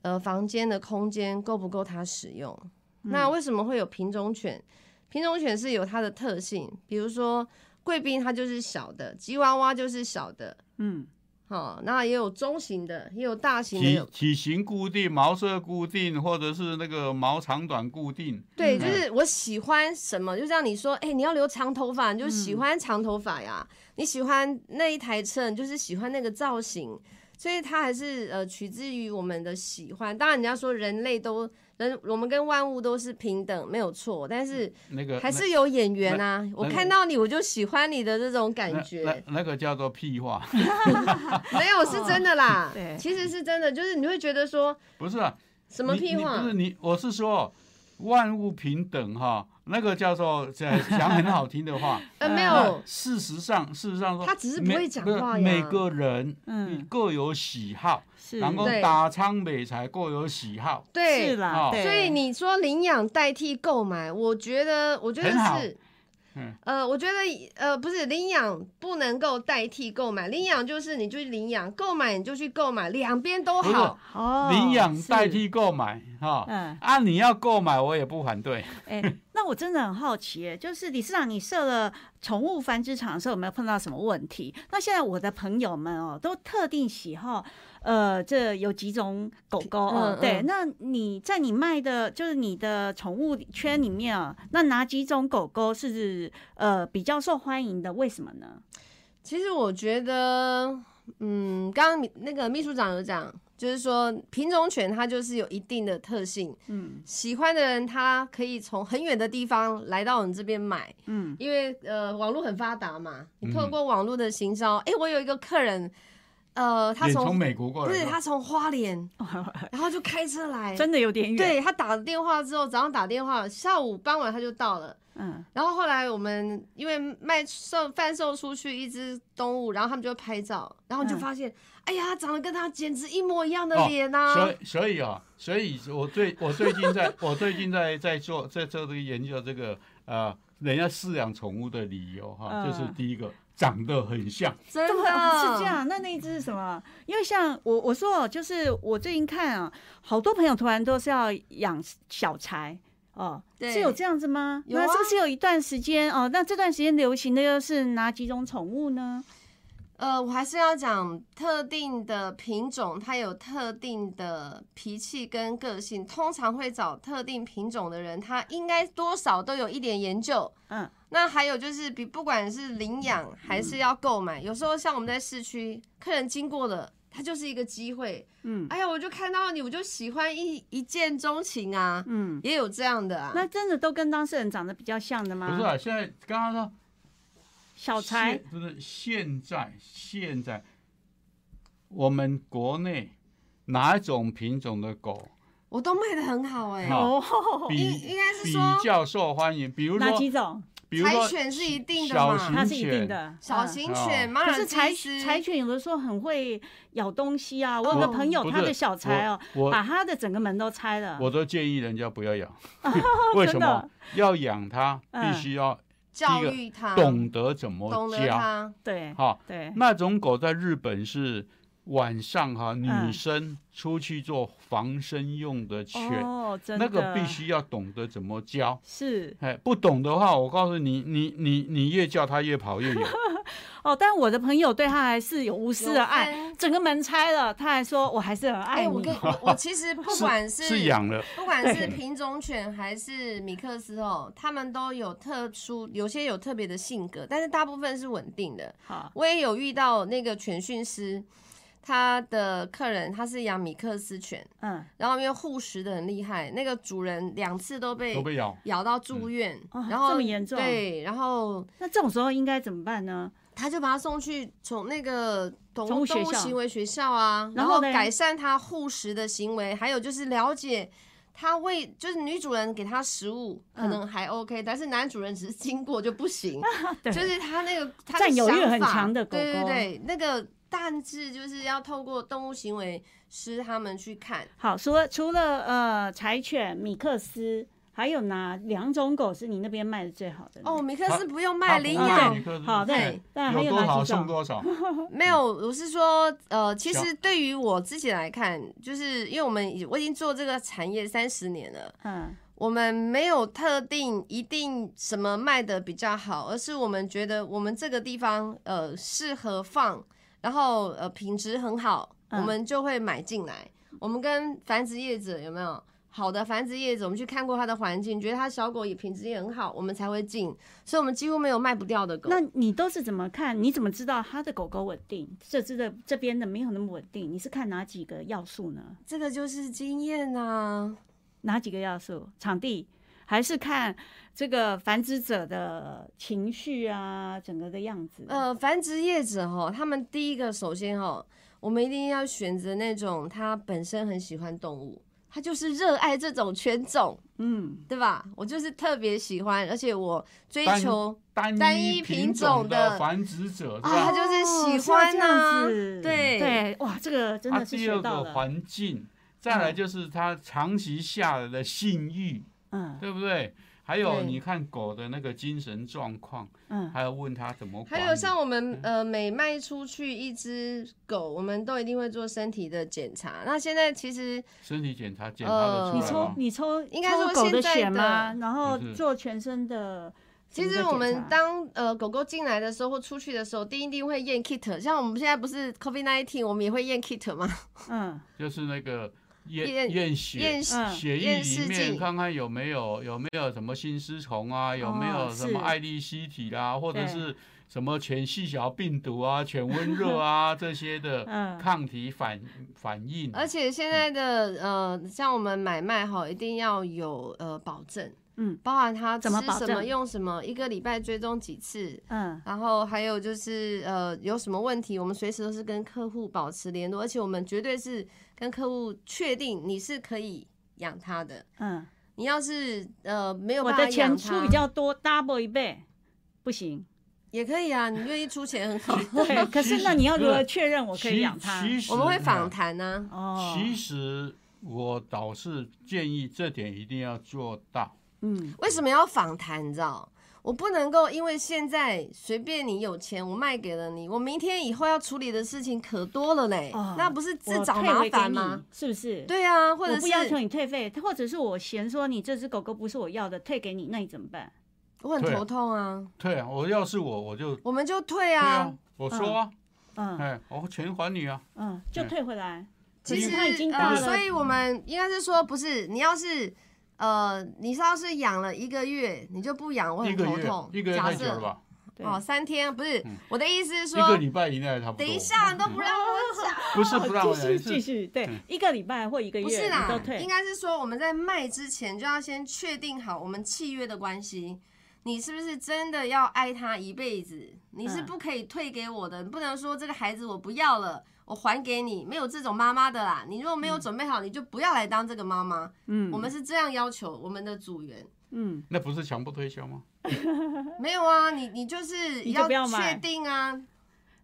[SPEAKER 3] 呃，房间的空间够不够它使用？那为什么会有品种犬？品种犬是有它的特性，比如说贵宾它就是小的，吉娃娃就是小的，
[SPEAKER 1] 嗯，
[SPEAKER 3] 好，那也有中型的，也有大型的，
[SPEAKER 2] 体体型固定、毛色固定，或者是那个毛长短固定。
[SPEAKER 3] 对，
[SPEAKER 2] 嗯
[SPEAKER 3] 就是我喜欢什么，就像你说，哎、你要留长头发，你就喜欢长头发呀；你喜欢那一台车，你就是喜欢那个造型。所以它还是呃取之于我们的喜欢。当然，人家说人类都人，我们跟万物都是平等，没有错。但是
[SPEAKER 2] 那个
[SPEAKER 3] 还是有眼缘啊。我
[SPEAKER 2] 那个
[SPEAKER 3] 看到你，我就喜欢你的这种感
[SPEAKER 2] 那
[SPEAKER 3] 觉。
[SPEAKER 2] 那那个叫做屁话，
[SPEAKER 3] 没有，是真的啦。
[SPEAKER 1] 对
[SPEAKER 3] 其实是真的，就是你会觉得说
[SPEAKER 2] 不是啊？
[SPEAKER 3] 什么屁话
[SPEAKER 2] 不是你，我是说万物平等哈，那个叫做讲讲很好听的话。
[SPEAKER 3] 呃，没有，
[SPEAKER 2] 事实上，事实上说，
[SPEAKER 3] 他只是不
[SPEAKER 2] 每
[SPEAKER 3] 会讲话呀。
[SPEAKER 2] 每个人
[SPEAKER 1] 嗯。
[SPEAKER 2] 各有喜好，
[SPEAKER 1] 是，
[SPEAKER 2] 然后打仓美才各有喜好。
[SPEAKER 3] 对，
[SPEAKER 1] 是啦，
[SPEAKER 2] 哦，
[SPEAKER 3] 所以你说领养代替购买，我觉得，我觉得是，
[SPEAKER 2] 嗯
[SPEAKER 3] 呃，我觉得呃，不是领养不能够代替购买，领养就是你就去领养，购买你就去购买，两边都好。
[SPEAKER 1] 哦，
[SPEAKER 2] 领养代，替购买哈，
[SPEAKER 1] 嗯，
[SPEAKER 2] 啊，你要购买我也不反对。
[SPEAKER 1] 哎、那我真的很好奇，哎，就是理事长，你设了宠物繁殖场的时候，有没有碰到什么问题？那现在我的朋友们哦，都特定喜好，呃，这有几种狗狗哦，
[SPEAKER 3] 嗯
[SPEAKER 1] 对，
[SPEAKER 3] 嗯
[SPEAKER 1] 那你在你卖的，就是你的宠物圈里面啊，那哪几种狗狗是呃比较受欢迎的？为什么呢？
[SPEAKER 3] 其实我觉得，嗯，刚刚那个秘书长有讲，就是说品种犬它就是有一定的特性，
[SPEAKER 1] 嗯
[SPEAKER 3] 喜欢的人他可以从很远的地方来到我们这边买，
[SPEAKER 1] 嗯
[SPEAKER 3] 因为呃网络很发达嘛，你透
[SPEAKER 2] 嗯
[SPEAKER 3] 过网络的行销，哎、我有一个客人，呃，他
[SPEAKER 2] 从
[SPEAKER 3] 从
[SPEAKER 2] 美国过来的，
[SPEAKER 3] 不是他从花莲，然后就开车来，
[SPEAKER 1] 真的有点远，，
[SPEAKER 3] 对他打了电话之后，早上打电话，下午傍晚他就到了。
[SPEAKER 1] 嗯
[SPEAKER 3] 然后后来我们因为卖售贩售出去一只动物，然后他们就拍照，然后就
[SPEAKER 1] 嗯
[SPEAKER 3] 发现，哎呀，长得跟他简直一模一样的
[SPEAKER 2] 哦
[SPEAKER 3] 脸啊！
[SPEAKER 2] 所以所以啊，所以我最我最近在我最近在在做在做这个研究这个呃，人家饲养宠物的理由哈，
[SPEAKER 1] 嗯
[SPEAKER 2] 就是第一个长得很像。
[SPEAKER 3] 真
[SPEAKER 1] 对
[SPEAKER 3] 的
[SPEAKER 1] 哦是这。样。那那一只是什么？因为像我我说哦，就是我最近看啊，好多朋友突然都是要养小柴。哦，是有这样子吗？
[SPEAKER 3] 有啊
[SPEAKER 1] 那是不是有一段时间哦？那这段时间流行的又是哪几种宠物呢？
[SPEAKER 3] 呃，我还是要讲特定的品种，它有特定的脾气跟个性，通常会找特定品种的人，他应该多少都有一点研究。
[SPEAKER 1] 嗯，
[SPEAKER 3] 那还有就是，比不管是领养还是要购买，有时候像我们在市区，客人经过了，它就是一个机会。
[SPEAKER 1] 嗯
[SPEAKER 3] 哎呀，我就看到你，我就喜欢一一见钟情啊，
[SPEAKER 1] 嗯，
[SPEAKER 3] 也有这样的啊。
[SPEAKER 1] 那真的都跟当事人长得比较像的吗？
[SPEAKER 2] 不是啊，现在刚刚说
[SPEAKER 1] 小柴
[SPEAKER 2] 现不是现在现在我们国内哪一种品种的狗
[SPEAKER 3] 我都卖的很好哎、
[SPEAKER 2] 好
[SPEAKER 1] 哦，
[SPEAKER 2] 比
[SPEAKER 3] 应应该是
[SPEAKER 2] 比
[SPEAKER 3] 说
[SPEAKER 2] 较受欢迎？比如
[SPEAKER 1] 哪
[SPEAKER 2] 说
[SPEAKER 1] 几种？
[SPEAKER 3] 柴
[SPEAKER 2] 比如说
[SPEAKER 3] 犬是一定的嘛，
[SPEAKER 1] 它是一定的，
[SPEAKER 3] 小
[SPEAKER 1] 嗯
[SPEAKER 3] 型犬、
[SPEAKER 1] 可是柴、柴犬有的时候很会咬东西啊！我有个
[SPEAKER 3] 哦
[SPEAKER 1] 朋友，他的小柴哦，把他的整个门都拆了。
[SPEAKER 2] 我都建议人家不要养，为什
[SPEAKER 1] 真的？
[SPEAKER 2] 么？要养它
[SPEAKER 1] 嗯。
[SPEAKER 2] 必须要
[SPEAKER 3] 教育它，
[SPEAKER 2] 懂得怎么教。
[SPEAKER 3] 它，
[SPEAKER 1] 对
[SPEAKER 2] 好，
[SPEAKER 1] 对，
[SPEAKER 2] 那种狗在日本是晚上哈，女
[SPEAKER 1] 嗯
[SPEAKER 2] 生出去做防身用的犬，
[SPEAKER 1] 哦，的
[SPEAKER 2] 那个必须要懂得怎么教。
[SPEAKER 1] 是
[SPEAKER 2] 哎，不懂的话，我告诉你，你你你越叫它越跑越远。
[SPEAKER 1] 哦。但我的朋友对他还是有无私的爱，整个门拆了，他还说我还是很爱
[SPEAKER 3] 哎、
[SPEAKER 1] 你。
[SPEAKER 3] 我跟我我其实 不管是
[SPEAKER 2] 是养了，
[SPEAKER 3] 不管是品种犬还是米克斯哦，他们都有特殊，有些有特别的性格，但是大部分是稳定的。
[SPEAKER 1] 好，
[SPEAKER 3] 我也有遇到那个犬训师，他的客人他是养米克斯犬，
[SPEAKER 1] 嗯，
[SPEAKER 3] 然后因为护食的很厉害，那个主人两次都被
[SPEAKER 2] 都被咬。
[SPEAKER 3] 咬到住院，
[SPEAKER 1] 哦
[SPEAKER 3] 然后
[SPEAKER 1] 这么严重？
[SPEAKER 3] 对，然后
[SPEAKER 1] 那这种时候应该怎么办呢？
[SPEAKER 3] 他就把他送去从那个动物动物行为学校啊，然后
[SPEAKER 1] 然后
[SPEAKER 3] 改善他护食的行为，还有就是了解他喂，就是女主人给他食物可
[SPEAKER 1] 嗯
[SPEAKER 3] 能还 OK，、但是男主人只是经过就不行，
[SPEAKER 1] 对，
[SPEAKER 3] 就是他那个他的
[SPEAKER 1] 占有欲很
[SPEAKER 3] 想法
[SPEAKER 1] 强的狗。
[SPEAKER 3] 对对对，那个但是就是要透过动物行为师他们去看。
[SPEAKER 1] 好。除了除了呃柴犬、米克斯，还有哪两种狗是你那边卖的最好的？
[SPEAKER 3] 哦，米克斯不用
[SPEAKER 2] 它
[SPEAKER 3] 卖领养
[SPEAKER 1] 好对
[SPEAKER 2] 哎
[SPEAKER 1] 但还有
[SPEAKER 2] 有多少送多少。
[SPEAKER 3] 没有，我是说，呃，其
[SPEAKER 2] 小
[SPEAKER 3] 实对于我自己来看，就是因为我们已我已经做这个产业三十年了，
[SPEAKER 1] 嗯，
[SPEAKER 3] 我们没有特定一定什么卖的比较好，而是我们觉得我们这个地方呃适合放，然后呃品质很好，
[SPEAKER 1] 嗯
[SPEAKER 3] 我们就会买进来。我们跟繁殖业者有没有好的繁殖业者，我们去看过它的环境，觉得它小狗也品质也很好，我们才会进。所以我们几乎没有卖不掉的狗。
[SPEAKER 1] 那你都是怎么看？你怎么知道它的狗狗稳定？这只的这边的没有那么稳定？你是看哪几个要素呢？
[SPEAKER 3] 这个就是经验啊。
[SPEAKER 1] 哪几个要素？场地，还是看这个繁殖者的情绪啊，整个的样子？
[SPEAKER 3] 呃，繁殖业者哈，他们第一个首先哈，我们一定要选择那种他本身很喜欢动物，他就是热爱这种犬种，
[SPEAKER 1] 嗯，
[SPEAKER 3] 对吧？我就是特别喜欢，而且我追求
[SPEAKER 2] 单
[SPEAKER 3] 单
[SPEAKER 2] 一
[SPEAKER 3] 一品
[SPEAKER 2] 品
[SPEAKER 3] 种的
[SPEAKER 2] 的繁殖者
[SPEAKER 3] 他？就是喜欢
[SPEAKER 1] 这样
[SPEAKER 3] 啊，
[SPEAKER 1] 子
[SPEAKER 3] 对
[SPEAKER 1] 对，哇，这个真的是
[SPEAKER 2] 第二个。环境，再来
[SPEAKER 1] 嗯
[SPEAKER 2] 就是他长期下来的性欲，
[SPEAKER 1] 嗯
[SPEAKER 2] 对不对？还有你看狗的那个精神状况，
[SPEAKER 1] 嗯，
[SPEAKER 2] 还有问它怎么。
[SPEAKER 3] 还有像我们呃每卖出去一只狗，我们都一定会做身体的检查。那现在其实
[SPEAKER 2] 身体检查检查
[SPEAKER 3] 呃
[SPEAKER 2] 得
[SPEAKER 1] 你抽
[SPEAKER 2] 出来吗？
[SPEAKER 1] 你抽
[SPEAKER 3] 应该说
[SPEAKER 1] 狗的
[SPEAKER 3] 现在
[SPEAKER 1] 血吗？
[SPEAKER 3] 的
[SPEAKER 1] 然后做全身的。
[SPEAKER 3] 其实我们当呃狗狗进来的时候或出去的时候，第一定会验 kit。像我们现在不是 COVID nineteen，我们也会验 kit 吗？
[SPEAKER 1] 嗯
[SPEAKER 2] 就是那个验
[SPEAKER 3] 验
[SPEAKER 2] 验血血液里面看看有没有有没有什么心丝虫啊，有没
[SPEAKER 1] 哦
[SPEAKER 2] 有什么
[SPEAKER 1] 是
[SPEAKER 2] 艾利希体啦，或者是什么犬细小病毒啊、犬温热啊 这些的
[SPEAKER 1] 嗯。
[SPEAKER 2] 抗体反反应。
[SPEAKER 3] 而且现在的呃，像我们买卖哈，一定要有呃保证，
[SPEAKER 1] 嗯
[SPEAKER 3] 包含他吃
[SPEAKER 1] 怎么
[SPEAKER 3] 什么、用什么，一个礼拜追踪几次，
[SPEAKER 1] 嗯
[SPEAKER 3] 然后还有就是呃有什么问题，我们随时都是跟客户保持联络，而且我们绝对是跟客户确定你是可以养他的。
[SPEAKER 1] 嗯，
[SPEAKER 3] 你要是呃没有
[SPEAKER 1] 我
[SPEAKER 3] 办法
[SPEAKER 1] 的钱出，比较多，double 一倍，不行。
[SPEAKER 3] 也可以啊，你愿意出钱很好，
[SPEAKER 1] 对，可是那你要如何确认我可以养他？
[SPEAKER 2] 其实
[SPEAKER 3] 我们会访谈呢、
[SPEAKER 1] 哦，
[SPEAKER 2] 其实我倒是建议这点一定要做到。
[SPEAKER 1] 嗯
[SPEAKER 3] 为什么要访谈？你知道？我不能够因为现在随便你有钱，我卖给了你，我明天以后要处理的事情可多了嘞，
[SPEAKER 1] 哦
[SPEAKER 3] 那不是自找麻烦吗？？
[SPEAKER 1] 是不是？
[SPEAKER 3] 对啊，或者是
[SPEAKER 1] 我不要求你退费，或者是我嫌说你这只狗狗不是我要的，退给你，那你怎么办？
[SPEAKER 3] 我很头痛啊，
[SPEAKER 2] 对啊，我要是我我就
[SPEAKER 3] 我们就退
[SPEAKER 2] 对啊
[SPEAKER 3] 啊。，
[SPEAKER 2] 我说啊，
[SPEAKER 1] 嗯
[SPEAKER 2] 哎，我钱还你啊，
[SPEAKER 1] 嗯，就退回来。
[SPEAKER 3] 其实
[SPEAKER 1] 他已经大
[SPEAKER 3] 呃，
[SPEAKER 1] 了，
[SPEAKER 3] 所以我们应该是说，不是你要是呃，你要是养了一个月，你就不养，我很头痛。
[SPEAKER 2] 一个月
[SPEAKER 3] 假设
[SPEAKER 2] 太久了吧？
[SPEAKER 3] 哦，三天不是
[SPEAKER 2] 嗯
[SPEAKER 3] 我的意思是
[SPEAKER 2] 一个
[SPEAKER 3] 说，
[SPEAKER 2] 礼拜以内差不多。
[SPEAKER 3] 等一下你都不让我讲。
[SPEAKER 2] 不是不让我
[SPEAKER 1] 继续继续，对
[SPEAKER 2] 嗯，
[SPEAKER 1] 一个礼拜或一个月
[SPEAKER 3] 不是啦，应。该是说我们在卖之前就要先确定好我们契约的关系。你是不是真的要爱他一辈子？你是
[SPEAKER 1] 嗯
[SPEAKER 3] 不可以退给我的，你不能说这个孩子我不要了，我还给你，没有这种妈妈的啦。你如果没有准备好，你就不要来当这个妈妈。
[SPEAKER 1] 嗯
[SPEAKER 3] 我们是这样要求我们的组员。
[SPEAKER 1] 嗯，
[SPEAKER 2] 那不是强迫推销吗？
[SPEAKER 3] 没有啊，你你就是
[SPEAKER 1] 你要买
[SPEAKER 3] 确定啊。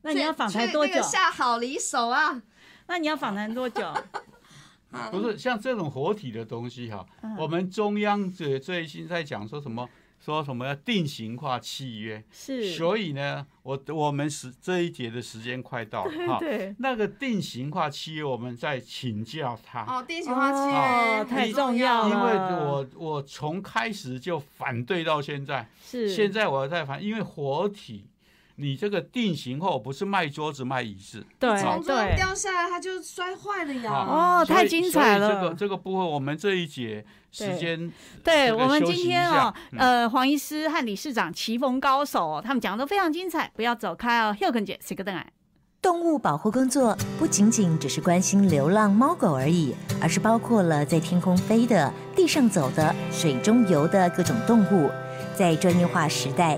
[SPEAKER 1] 那你要
[SPEAKER 3] 确
[SPEAKER 1] 访谈多久
[SPEAKER 3] 确那个？下好离手啊。
[SPEAKER 1] 那你要访谈多久？
[SPEAKER 2] 不是像这种活体的东西哈，
[SPEAKER 1] 嗯
[SPEAKER 2] 我们中央最最新在讲说什么，说什么要定型化契约，
[SPEAKER 1] 是，
[SPEAKER 2] 所以呢，我我们时这一节的时间快到了 哈。
[SPEAKER 1] 对，
[SPEAKER 2] 那个定型化契约，我们再请教他，
[SPEAKER 3] 哦，定型化契约、
[SPEAKER 1] 哦太重要了。
[SPEAKER 2] 因为我我从开始就反对到现在，
[SPEAKER 1] 是。
[SPEAKER 2] 现在我在反，因为活体，你这个定型后不是卖桌子卖椅子，
[SPEAKER 1] 对
[SPEAKER 3] 从桌掉下来，它就摔坏了呀。
[SPEAKER 1] 哦太精彩了
[SPEAKER 2] 所以这个这个部分，我们这一节时间
[SPEAKER 1] 对我们今天哦，呃，黄医师和理事长棋逢高手哦，他们讲的都非常精彩，不要走开哦。Hilton 姐，谁个邓来？
[SPEAKER 4] 动物保护工作不仅仅只是关心流浪猫狗而已，而是包括了在天空飞的、地上走的、水中游的各种动物。在专业化时代，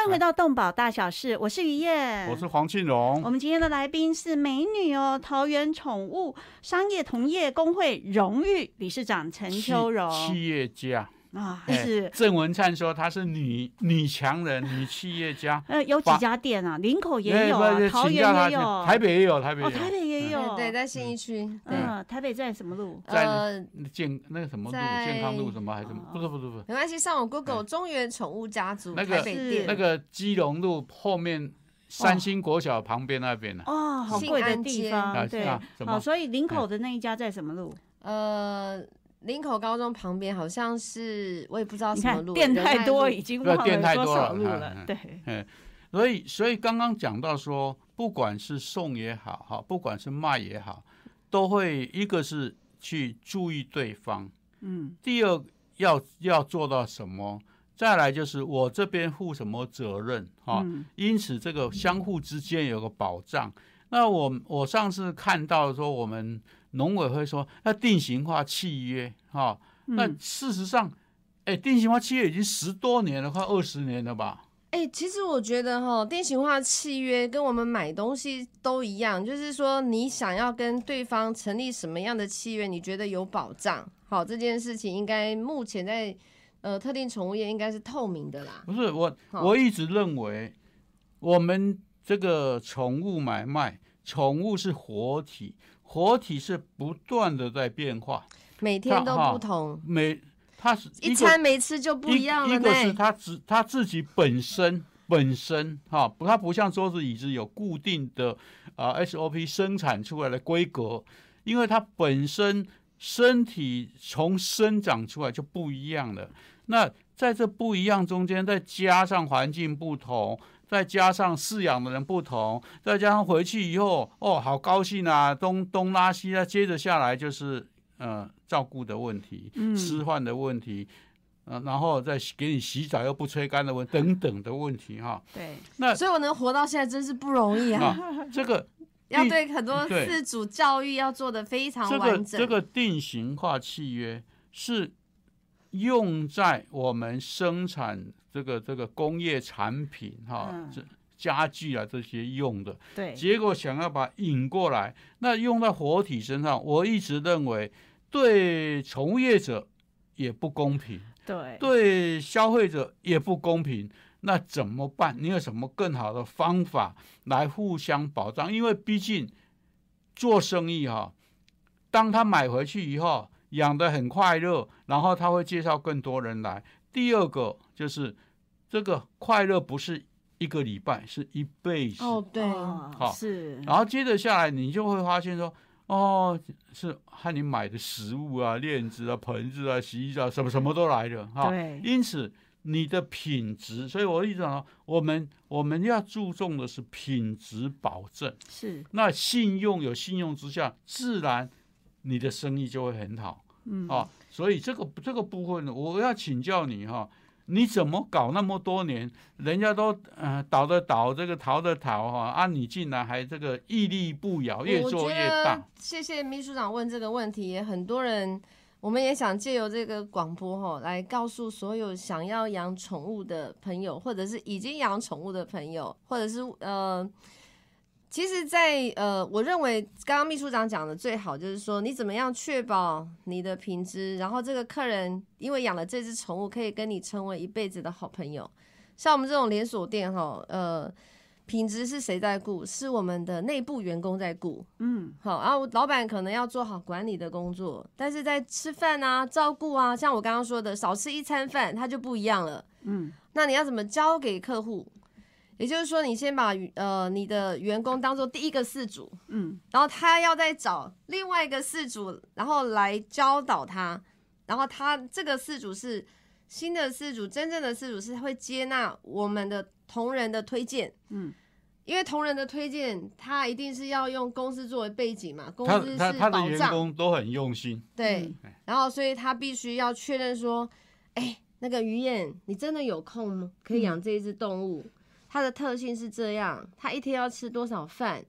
[SPEAKER 1] 欢迎回到动保大小事，我是于燕，
[SPEAKER 2] 我是黄庆荣。
[SPEAKER 1] 我，们今天的来宾是美女哦，桃园宠物商业同业工会荣誉理事长陈秋荣。
[SPEAKER 2] 企业家。
[SPEAKER 1] 啊，
[SPEAKER 2] 哎
[SPEAKER 1] 是
[SPEAKER 2] 郑文灿说她是女女强人、女企业家。
[SPEAKER 1] 呃有几家店啊，林口也有啊，
[SPEAKER 2] 是
[SPEAKER 1] 桃园也有，
[SPEAKER 2] 台北也有，台北也
[SPEAKER 1] 哦，
[SPEAKER 2] 有。
[SPEAKER 1] 台北也有，
[SPEAKER 3] 对，在信义区。对，
[SPEAKER 1] 嗯，台北在什么路？
[SPEAKER 2] 在
[SPEAKER 3] 呃，
[SPEAKER 2] 健那个什么路，健康路什么还是什么？不是不是不是，
[SPEAKER 3] 没关系，上我 Google 中原宠物家族
[SPEAKER 2] 那个
[SPEAKER 1] 是
[SPEAKER 3] 台北店。
[SPEAKER 2] 那个基隆路后面三星国小旁边那边呢。
[SPEAKER 1] 哦，好贵的地方，
[SPEAKER 2] 啊
[SPEAKER 1] 对
[SPEAKER 2] 啊，
[SPEAKER 1] 好，所以林口的那一家在什么路？
[SPEAKER 3] 呃，林口高中旁边好像是我也不知道什么路，
[SPEAKER 1] 看店太多，已经忘了多少路了对，
[SPEAKER 2] 所以，所以刚刚讲到说，不管是送也好，哈，不管是卖也好，都会一个是去注意对方，
[SPEAKER 1] 嗯，
[SPEAKER 2] 第二要要做到什么，再来就是我这边负什么责任，哈、
[SPEAKER 1] 嗯
[SPEAKER 2] 因此这个相互之间有个保障。那我我上次看到说，我们农委会说要定型化契约，哈、那
[SPEAKER 1] 嗯
[SPEAKER 2] 事实上，哎，定型化契约已经十多年了，快二十年了吧？
[SPEAKER 3] 哎、其实我觉得哈，定型化契约跟我们买东西都一样，就是说你想要跟对方成立什么样的契约，你觉得有保障，好，这件事情应该目前在呃特定宠物业应该是透明的啦。
[SPEAKER 2] 不是我，我一直认为，我们这个宠物买卖，宠物是活体，活体是不断的在变化，
[SPEAKER 3] 每天都不同，
[SPEAKER 2] 每它是
[SPEAKER 3] 一
[SPEAKER 2] 个
[SPEAKER 3] 餐没吃就不一样了
[SPEAKER 2] 一个是
[SPEAKER 3] 呢。
[SPEAKER 2] 它自它自己本身本身哈，不，它不像桌子椅子有固定的啊、SOP 生产出来的规格，因为它本身身体从生长出来就不一样了。那在这不一样中间，再加上环境不同，再加上饲养的人不同，再加上回去以后，哦，好高兴啊，东东拉西啊，接着下来就是呃照顾的问题，
[SPEAKER 1] 嗯
[SPEAKER 2] 吃饭的问题，呃，然后再洗给你洗澡又不吹干的问等等的问题哈。
[SPEAKER 1] 对，
[SPEAKER 2] 那
[SPEAKER 3] 所以我能活到现在真是不容易啊！
[SPEAKER 2] 啊，这个
[SPEAKER 3] 要
[SPEAKER 2] 定
[SPEAKER 3] 对很多
[SPEAKER 2] 对
[SPEAKER 3] 自主教育要做的非常
[SPEAKER 2] 这个
[SPEAKER 3] 完整。
[SPEAKER 2] 这个定型化契约是用在我们生产这个这个工业产品哈，
[SPEAKER 1] 嗯
[SPEAKER 2] 这家具啊这些用的，
[SPEAKER 1] 对，
[SPEAKER 2] 结果想要把引过来，那用在活体身上，我一直认为对宠物业者也不公平，
[SPEAKER 1] 对，
[SPEAKER 2] 对消费者也不公平。那怎么办？你有什么更好的方法来互相保障？因为毕竟做生意哈、当他买回去以后，养得很快乐，然后他会介绍更多人来。第二个就是这个快乐不是一个礼拜，是一辈子。
[SPEAKER 3] 哦，对，
[SPEAKER 1] 哦
[SPEAKER 2] 好
[SPEAKER 1] 是，
[SPEAKER 2] 然后接着下来，你就会发现说，哦，是和你买的食物啊、链子啊、盆子啊、洗衣皂什么什么都来了哈。
[SPEAKER 1] 对，
[SPEAKER 2] 因此，你的品质，所以我一直讲，我们我们要注重的是品质保证。
[SPEAKER 1] 是，
[SPEAKER 2] 那信用有信用之下，自然你的生意就会很好。
[SPEAKER 1] 嗯，
[SPEAKER 2] 啊，所以这个这个部分呢，我要请教你哈、你怎么搞那么多年？人家都呃倒的倒，这个逃的逃哈，啊，你竟然还这个屹立不摇，越做越大。
[SPEAKER 3] 谢谢秘书长问这个问题，也很多人，我们也想借由这个广播哈，来告诉所有想要养宠物的朋友，或者是已经养宠物的朋友，或者是呃。其实在，呃，我认为刚刚秘书长讲的最好就是说，你怎么样确保你的品质，然后这个客人因为养了这只宠物，可以跟你成为一辈子的好朋友。像我们这种连锁店哈，呃，品质是谁在顾？是我们的内部员工在顾。
[SPEAKER 1] 嗯，
[SPEAKER 3] 好，然后老板可能要做好管理的工作，但是在吃饭啊、照顾啊，像我刚刚说的，少吃一餐饭，它就不一样了。
[SPEAKER 1] 嗯，
[SPEAKER 3] 那你要怎么交给客户？也就是说，你先把呃你的员工当做第一个事主，
[SPEAKER 1] 嗯，
[SPEAKER 3] 然后他要再找另外一个事主，然后来教导他，然后他这个事主是新的事主，真正的事主是会接纳我们的同仁的推荐，
[SPEAKER 1] 嗯，
[SPEAKER 3] 因为同仁的推荐，他一定是要用公司作为背景嘛，公司是
[SPEAKER 2] 他他的员
[SPEAKER 3] 保障，
[SPEAKER 2] 工都很用心，
[SPEAKER 3] 对
[SPEAKER 2] 嗯，
[SPEAKER 3] 然后所以他必须要确认说，哎，那个于燕，你真的有空吗？可以养这一只动物，他的特性是这样，他一天要吃多少饭？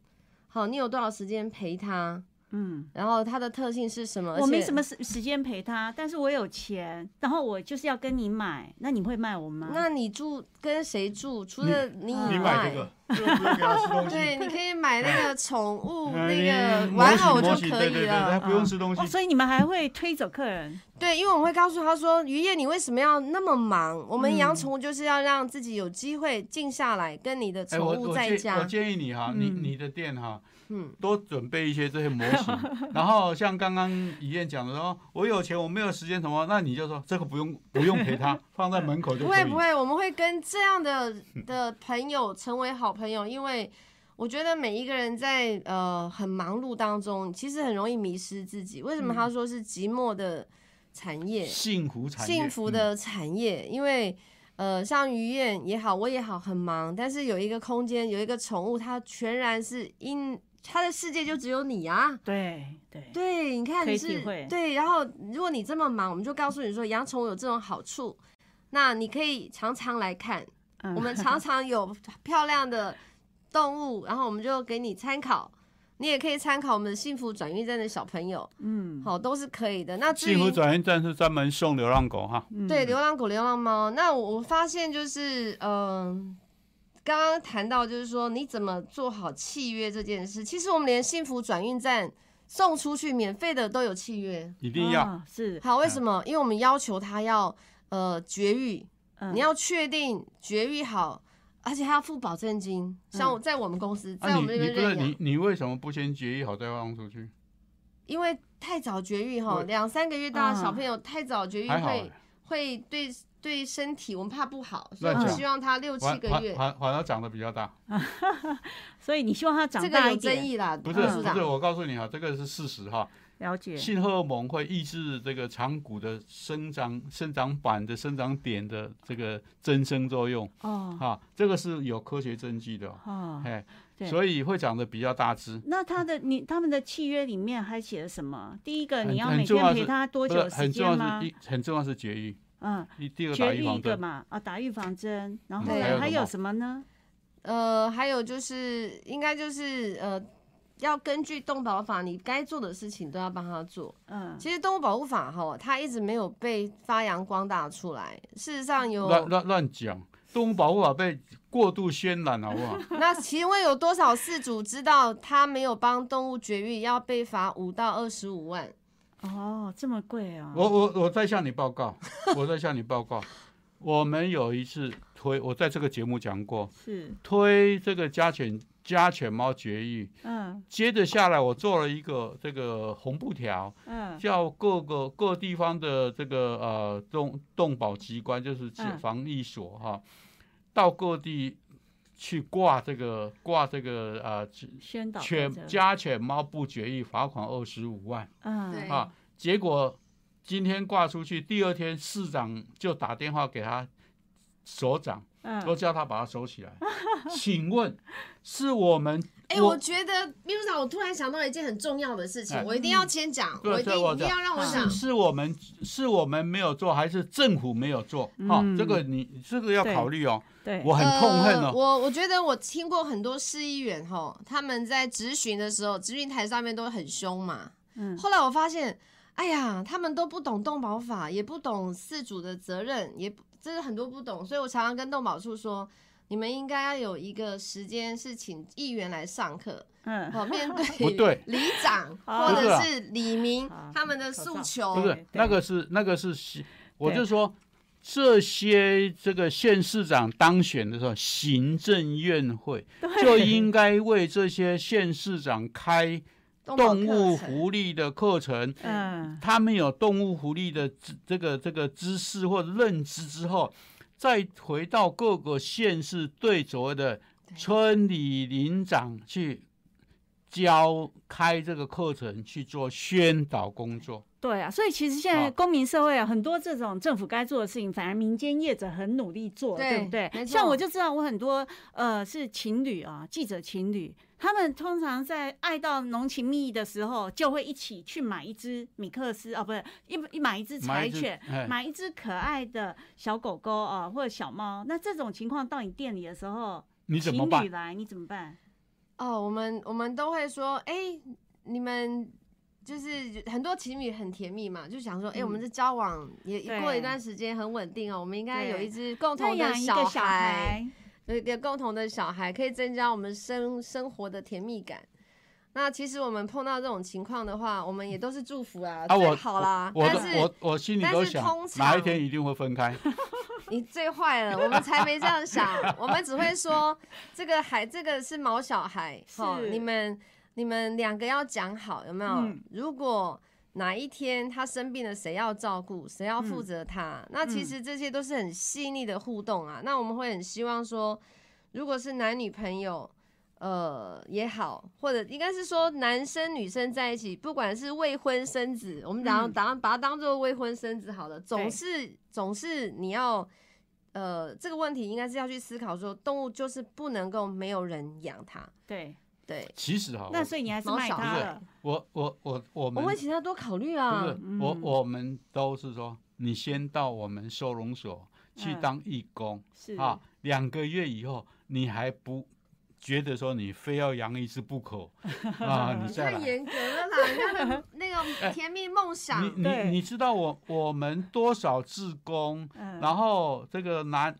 [SPEAKER 3] 好，你有多少时间陪他？
[SPEAKER 1] 嗯，
[SPEAKER 3] 然后它的特性是什么？
[SPEAKER 1] 我没什么时时间陪他，但是我有钱，然后我就是要跟你买，那你会卖我吗？
[SPEAKER 3] 那你住跟谁住？除了你以
[SPEAKER 1] 你
[SPEAKER 2] 买这个，这个不用给他吃东西。
[SPEAKER 3] 对，你可以买那个宠物
[SPEAKER 2] 呃
[SPEAKER 3] 那
[SPEAKER 2] 你
[SPEAKER 3] 个玩偶
[SPEAKER 2] 模
[SPEAKER 3] 就可以
[SPEAKER 2] 型对对对，他
[SPEAKER 3] 了。
[SPEAKER 2] 不用吃东西
[SPEAKER 1] 哦，。所以你们还会推走客人，
[SPEAKER 3] 对，因为我们会告诉他说：“于燕，你为什么要那么忙？我们养
[SPEAKER 1] 嗯
[SPEAKER 3] 宠物就是要让自己有机会静下来，跟你的
[SPEAKER 2] 哎，
[SPEAKER 3] 宠物
[SPEAKER 2] 我建我
[SPEAKER 3] 在家。
[SPEAKER 2] 建议你哈，你
[SPEAKER 1] 嗯
[SPEAKER 2] 你的店哈，
[SPEAKER 3] 嗯，
[SPEAKER 2] 多准备一些这些模型，然后像刚刚怡燕讲的说，我有钱我没有时间什么，那你就说这个不用不用陪他，放在门口就。
[SPEAKER 3] 不会不会，我们会跟这样的的朋友成为好朋友，因为我觉得每一个人在呃很忙碌当中，其实很容易迷失自己。为什么他说是寂寞的产业？
[SPEAKER 2] 幸福产业，
[SPEAKER 3] 幸福的产业，因为呃，像于燕也好，我也好，很忙，但是有一个空间，有一个宠物，它全然是因它的世界就只有你啊。
[SPEAKER 1] 对对，
[SPEAKER 3] 对，你看你是对，然后如果你这么忙，我们就告诉你说养宠物有这种好处，那你可以常常来看，
[SPEAKER 1] 嗯
[SPEAKER 3] 我们常常有漂亮的动物，然后我们就给你参考。你也可以参考我们的幸福转运站的小朋友，
[SPEAKER 1] 嗯，
[SPEAKER 3] 好，都是可以的。那
[SPEAKER 2] 幸福转运站是专门送流浪狗哈。
[SPEAKER 1] 嗯
[SPEAKER 3] 对，流浪狗、流浪猫。那我我发现就是，嗯、刚刚谈到就是说，你怎么做好契约这件事。其实我们连幸福转运站送出去免费的都有契约。
[SPEAKER 2] 一定要
[SPEAKER 1] 啊是，
[SPEAKER 3] 好，为什么？因为我们要求他要呃绝育，
[SPEAKER 1] 嗯
[SPEAKER 3] 你要确定绝育好，而且还要付保证金。像我在我们公司，在
[SPEAKER 2] 啊，
[SPEAKER 3] 我
[SPEAKER 2] 你
[SPEAKER 3] 们这边认养
[SPEAKER 2] 你你，你为什么不先绝育好再放出去？
[SPEAKER 3] 因为太早绝育哈，
[SPEAKER 2] 我
[SPEAKER 3] 两三个月大的小
[SPEAKER 1] 嗯
[SPEAKER 3] 朋友太早绝育会会对对身体我们怕不好，所以
[SPEAKER 2] 乱讲
[SPEAKER 3] 我们希望他六七个月。
[SPEAKER 2] 反反而长得比较大。
[SPEAKER 1] 所以你希望他长
[SPEAKER 3] 这个有争
[SPEAKER 1] 大一点，
[SPEAKER 3] 议啦，
[SPEAKER 2] 不是不是，我告诉你啊，这个是事实哈。
[SPEAKER 1] 了解。
[SPEAKER 2] 性荷尔蒙会抑制这个长骨的生长、生长板的生长点的这个增生作用
[SPEAKER 1] 哦
[SPEAKER 2] 啊，这个是有科学证据的哦。
[SPEAKER 1] 哦，
[SPEAKER 2] 哎，
[SPEAKER 1] 对
[SPEAKER 2] 所以会长得比较大只。
[SPEAKER 1] 那他的你他们的契约里面还写了什么？第一个，你要每天陪他多久
[SPEAKER 2] 很重要
[SPEAKER 1] 间吗
[SPEAKER 2] 是？一很重要是绝育，
[SPEAKER 1] 嗯，
[SPEAKER 2] 一第二个打
[SPEAKER 1] 绝育一
[SPEAKER 2] 预防针。
[SPEAKER 1] 个嘛，啊，打预防针，然后呢还有
[SPEAKER 2] 什么
[SPEAKER 1] 呢？
[SPEAKER 3] 呃，还有就是应该就是呃，要根据动保法，你该做的事情都要帮他做。
[SPEAKER 1] 嗯，
[SPEAKER 3] 其实动物保护法哈，它一直没有被发扬光大出来。事实上有，
[SPEAKER 2] 乱乱乱讲，动物保护法被过度渲染，好不好？
[SPEAKER 3] 那请问有多少事主知道他没有帮动物绝育要被罚五到二十五万？
[SPEAKER 1] 哦，这么贵啊！
[SPEAKER 2] 我我我再向你报告，我再向你报告，我们有一次推，我在这个节目讲过，
[SPEAKER 1] 是，
[SPEAKER 2] 推这个家犬家犬猫绝育，
[SPEAKER 1] 嗯。
[SPEAKER 2] 接着下来我做了一个这个红布条，
[SPEAKER 1] 嗯。
[SPEAKER 2] 叫各个各地方的这个呃动动保机关，就是
[SPEAKER 1] 嗯。
[SPEAKER 2] 防疫所哈，到各地去挂这个挂这个呃
[SPEAKER 1] 宣导
[SPEAKER 2] 犬家犬猫不绝育，罚款二十五万。
[SPEAKER 1] 嗯。
[SPEAKER 2] 啊，结果今天挂出去，第二天市长就打电话给他所长，都
[SPEAKER 1] 嗯，
[SPEAKER 2] 叫他把它收起来。请问是我们？
[SPEAKER 3] 哎、我觉得秘书长，我突然想到一件很重要的事情，
[SPEAKER 2] 哎
[SPEAKER 3] 我一定要先讲，
[SPEAKER 2] 对
[SPEAKER 3] 我一定
[SPEAKER 2] 我
[SPEAKER 3] 一定要让我讲
[SPEAKER 2] 是。我们是我们没有做，还是政府没有做？哈、
[SPEAKER 1] 嗯
[SPEAKER 2] 这个你这个要考虑哦。
[SPEAKER 1] 对，
[SPEAKER 2] 我很痛恨。
[SPEAKER 3] 我我觉得我听过很多市议员哈，他们在质询的时候，质询台上面都很凶嘛。
[SPEAKER 1] 嗯
[SPEAKER 3] 后来我发现，哎呀，他们都不懂动保法，也不懂事主的责任，也不真的很多不懂，所以我常常跟动保处说，你们应该要有一个时间是请议员来上课，
[SPEAKER 1] 嗯
[SPEAKER 3] 好面 对
[SPEAKER 2] 不对
[SPEAKER 3] 里长 或者是里民他们的诉求，
[SPEAKER 2] 不是那个是那个是行，我就说这些这个县市长当选的时候，行政院会就应该为这些县市长开
[SPEAKER 3] 动
[SPEAKER 2] 物福利的课程。
[SPEAKER 1] 嗯
[SPEAKER 2] 他们有动物福利的知这个这个知识或者认知之后，再回到各个县市对所谓的村里领长去教开这个课程去做宣导工作。
[SPEAKER 1] 对啊，所以其实现在
[SPEAKER 2] 啊
[SPEAKER 1] 公民社会啊，很多这种政府该做的事情，反而民间业者很努力做，
[SPEAKER 3] 对
[SPEAKER 1] 对不对像我就知道，我很多呃是情侣啊，记者情侣，他们通常在爱到浓情蜜意的时候，就会一起去买一只米克斯啊，不是一一买一只柴犬，
[SPEAKER 2] 哎
[SPEAKER 1] 买一只可爱的小狗狗啊，或者小猫。那这种情况到你店里的时候，
[SPEAKER 2] 你怎么办
[SPEAKER 1] 情侣？来你怎么办？
[SPEAKER 3] 哦，我们我们都会说，哎、你们就是很多情侣很甜蜜嘛，就想说，哎、
[SPEAKER 1] 嗯
[SPEAKER 3] 我们这交往也
[SPEAKER 1] 对
[SPEAKER 3] 过一段时间很稳定哦，我们应该有一只共同的
[SPEAKER 1] 小
[SPEAKER 3] 孩，有一个共同的小孩，可以增加我们生生活的甜蜜感。那其实我们碰到这种情况的话，我们也都是祝福啊，
[SPEAKER 2] 啊，
[SPEAKER 3] 好啦。
[SPEAKER 2] 我
[SPEAKER 3] 但是
[SPEAKER 2] 我我我心里都
[SPEAKER 3] 但是
[SPEAKER 2] 想
[SPEAKER 3] 通，
[SPEAKER 2] 哪一天一定会分开。
[SPEAKER 3] 你最坏了，我们才没这样想，我们只会说这个孩，这个是毛小孩，哦，
[SPEAKER 1] 是
[SPEAKER 3] 你们你们两个要讲好，有没有？
[SPEAKER 1] 嗯
[SPEAKER 3] 如果哪一天他生病了，谁要照顾，谁要负责他？那其实这些都是很细腻的互动啊。那我们会很希望说，如果是男女朋友。呃，也好，或者应该是说男生女生在一起，不管是未婚生子，我们当
[SPEAKER 1] 嗯
[SPEAKER 3] 当把它当做未婚生子好了，总是总是你要呃，这个问题应该是要去思考说，动物就是不能够没有人养它。
[SPEAKER 1] 对，
[SPEAKER 3] 对，
[SPEAKER 2] 其实哈，
[SPEAKER 1] 那所以你还是卖
[SPEAKER 3] 毛小孩
[SPEAKER 1] 它了，
[SPEAKER 2] 我我我我
[SPEAKER 3] 我
[SPEAKER 2] 们
[SPEAKER 3] 会请他多考虑啊
[SPEAKER 2] 不
[SPEAKER 3] 啊
[SPEAKER 2] 是。我
[SPEAKER 1] 嗯
[SPEAKER 2] 我们都是说，你先到我们收容所去
[SPEAKER 1] 嗯
[SPEAKER 2] 当义工
[SPEAKER 1] 是
[SPEAKER 2] 啊，两个月以后你还不觉得说你非要养一只不可 啊，你。
[SPEAKER 3] 太严格了啦，人家的那个 甜蜜梦想。
[SPEAKER 2] 你你你知道我我们多少志工，
[SPEAKER 1] 嗯，
[SPEAKER 2] 然后这个男嗯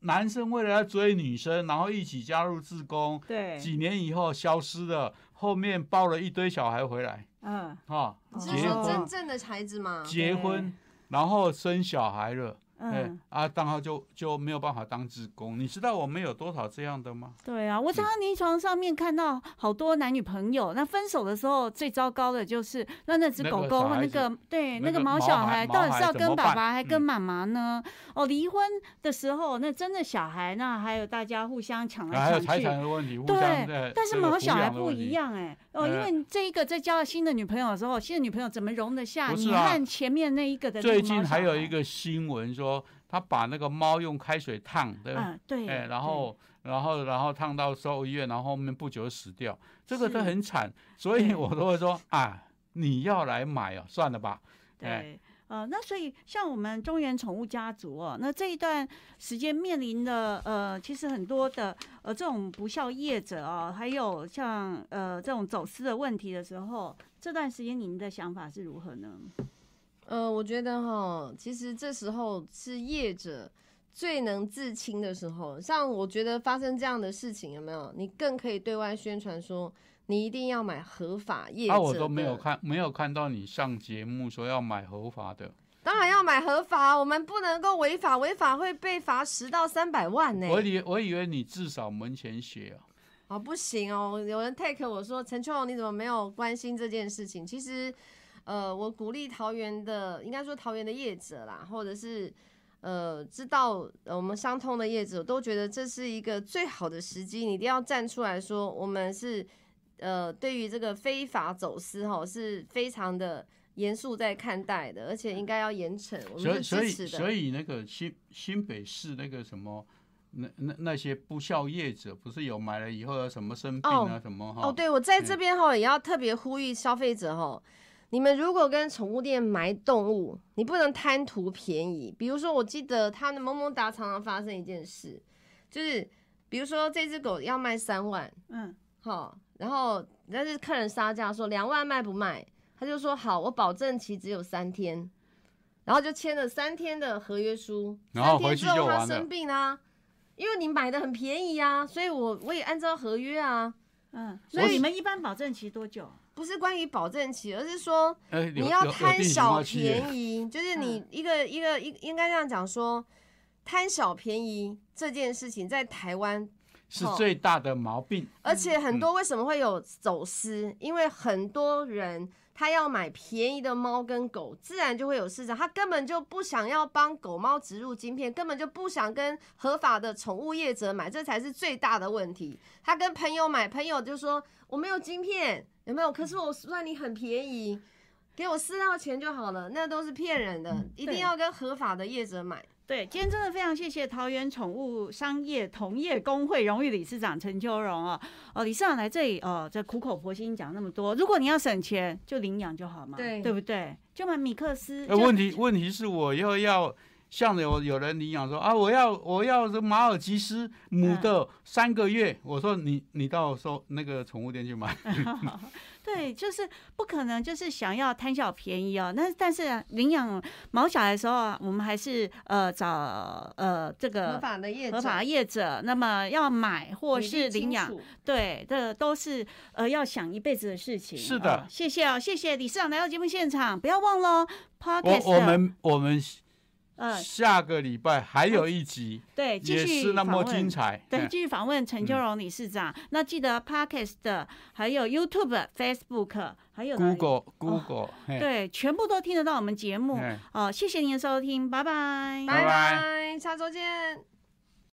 [SPEAKER 2] 男生为了要追女生，然后一起加入自工，
[SPEAKER 1] 对，
[SPEAKER 2] 几年以后消失了，后面抱了一堆小孩回来。
[SPEAKER 1] 嗯，
[SPEAKER 2] 啊，
[SPEAKER 3] 你是说真正的孩子吗？
[SPEAKER 2] 结婚，然后生小孩了，哎
[SPEAKER 1] 嗯，
[SPEAKER 2] 啊，然后就就没有办法当职工。你知道我们有多少这样的吗？
[SPEAKER 1] 对啊，我常常临床上面看到好多男女朋友，那分手的时候最糟糕的就是那那只狗狗
[SPEAKER 2] 小孩
[SPEAKER 1] 或那个对那个
[SPEAKER 2] 毛
[SPEAKER 1] 毛小孩，到底是要跟爸爸还跟妈妈呢？哦，离婚的时候那真的小孩，那还有大家互相抢来
[SPEAKER 2] 还有财
[SPEAKER 1] 抢去。
[SPEAKER 2] 产的问题，
[SPEAKER 1] 对，但是毛小孩不。一样哎、哦，因
[SPEAKER 2] 呃
[SPEAKER 1] 为这一个在交了新的女朋友的时候，新的女朋友怎么容得下
[SPEAKER 2] 啊
[SPEAKER 1] 和前面那一个的那个
[SPEAKER 2] 最近还有一个新闻说，他把那个猫用开水烫的，
[SPEAKER 1] 嗯，对，
[SPEAKER 2] 哎，然后然后然后烫到收医院，然后后面不久死掉，这个都很惨，所以我都会说啊，你要来买哦，算了吧，哎，
[SPEAKER 1] 对，呃，那所以像我们中原宠物家族哦，那这一段时间面临的呃，其实很多的呃这种不孝业者哦，还有像呃这种走私的问题的时候，这段时间您的想法是如何呢？
[SPEAKER 3] 呃，我觉得哈，其实这时候是业者最能自清的时候。像我觉得发生这样的事情，有没有？你更可以对外宣传说，你一定要买合法业者
[SPEAKER 2] 啊，我都没有看，没有看到你上节目说要买合法的，
[SPEAKER 3] 当然要买合法，我们不能够违法，违法会被罚十到三百万呢。
[SPEAKER 2] 我以我以为你至少门前写啊，
[SPEAKER 3] 哦，不行哦，有人 take 我说陈秋荣，你怎么没有关心这件事情？其实，呃，我鼓励桃园的，应该说桃园的业者啦，或者是呃知道呃我们伤痛的业者，都觉得这是一个最好的时机，你一定要站出来说，我们是呃对于这个非法走私哈是非常的严肃在看待的，而且应该要严惩，我们
[SPEAKER 2] 所以所以那个新新北市那个什么。那那那些不孝业者不是有买了以后有什么生病啊、
[SPEAKER 3] 哦
[SPEAKER 2] 什么哈？
[SPEAKER 3] 哦，对，我在这
[SPEAKER 2] 嗯
[SPEAKER 3] 边哈也要特别呼吁消费者哈，你们如果跟宠物店买动物，你不能贪图便宜。比如说，我记得他的萌萌哒常常发生一件事，就是比如说这只狗要卖三万，
[SPEAKER 1] 嗯，
[SPEAKER 3] 好，然后但是客人杀价说两万卖不卖，他就说好，我保证期只有三天，然后就签了三天的合约书，三天
[SPEAKER 2] 然后回去
[SPEAKER 3] 之后他生病啊，因为你买的很便宜啊，所以我我也按照合约啊。
[SPEAKER 1] 嗯，
[SPEAKER 3] 所以
[SPEAKER 1] 所以你们一般保证期多久？
[SPEAKER 3] 不是关于保证期，而是说你要贪小便宜，就是你
[SPEAKER 1] 嗯
[SPEAKER 3] 一个一个应应该这样讲说，贪小便宜这件事情在台湾，
[SPEAKER 2] 是
[SPEAKER 3] 哦
[SPEAKER 2] 最大的毛病。
[SPEAKER 3] 而且很
[SPEAKER 2] 嗯
[SPEAKER 3] 多为什么会有走私？因为很多人他要买便宜的猫跟狗，自然就会有市场，他根本就不想要帮狗猫植入晶片，根本就不想跟合法的宠物业者买，这才是最大的问题。他跟朋友买，朋友就说我没有晶片，有没有？可是我算你很便宜。给我四到钱就好了，那都是骗人的，一定要跟合法的业者买。
[SPEAKER 1] 对，今天真的非常谢谢桃园宠物商业同业工会荣誉理事长陈秋荣哦，哦，理事长来这里哦，这苦口婆心讲那么多，如果你要省钱，就领养就好嘛，
[SPEAKER 3] 对
[SPEAKER 1] 对不对？就买米克斯。
[SPEAKER 2] 呃，问题问题是我又要像有有人领养说啊，我要我要这马尔济斯母
[SPEAKER 1] 嗯。
[SPEAKER 2] 的三个月，我说你你到收那个宠物店去买，
[SPEAKER 1] 对，就是不可能，就是想要贪小便宜哦。那但是啊领养毛小孩的时候啊，我们还是呃找呃这个
[SPEAKER 3] 合法的业者，
[SPEAKER 1] 合法业者，那么要买或是领养，对，这都是呃要想一辈子的事情。
[SPEAKER 2] 是的。
[SPEAKER 1] 哦谢谢哦，谢谢李市长来到节目现场，不要忘了哦
[SPEAKER 2] 我
[SPEAKER 1] Podcast
[SPEAKER 2] 我们我们
[SPEAKER 1] 呃
[SPEAKER 2] 下个礼拜还有一集，
[SPEAKER 1] 对继
[SPEAKER 2] 也
[SPEAKER 1] 续
[SPEAKER 2] 是那么精彩。
[SPEAKER 1] 对，
[SPEAKER 2] 嗯
[SPEAKER 1] 继续访问陈秋荣理事长。那记得 Podcast 的，还有 YouTube、Facebook，还有
[SPEAKER 2] Google Google，嘿
[SPEAKER 1] 对，全部都听得到我们节目
[SPEAKER 2] 嘿
[SPEAKER 1] 哦。谢谢您的收听，拜拜。
[SPEAKER 3] 拜
[SPEAKER 2] 拜拜
[SPEAKER 3] 拜，下周见。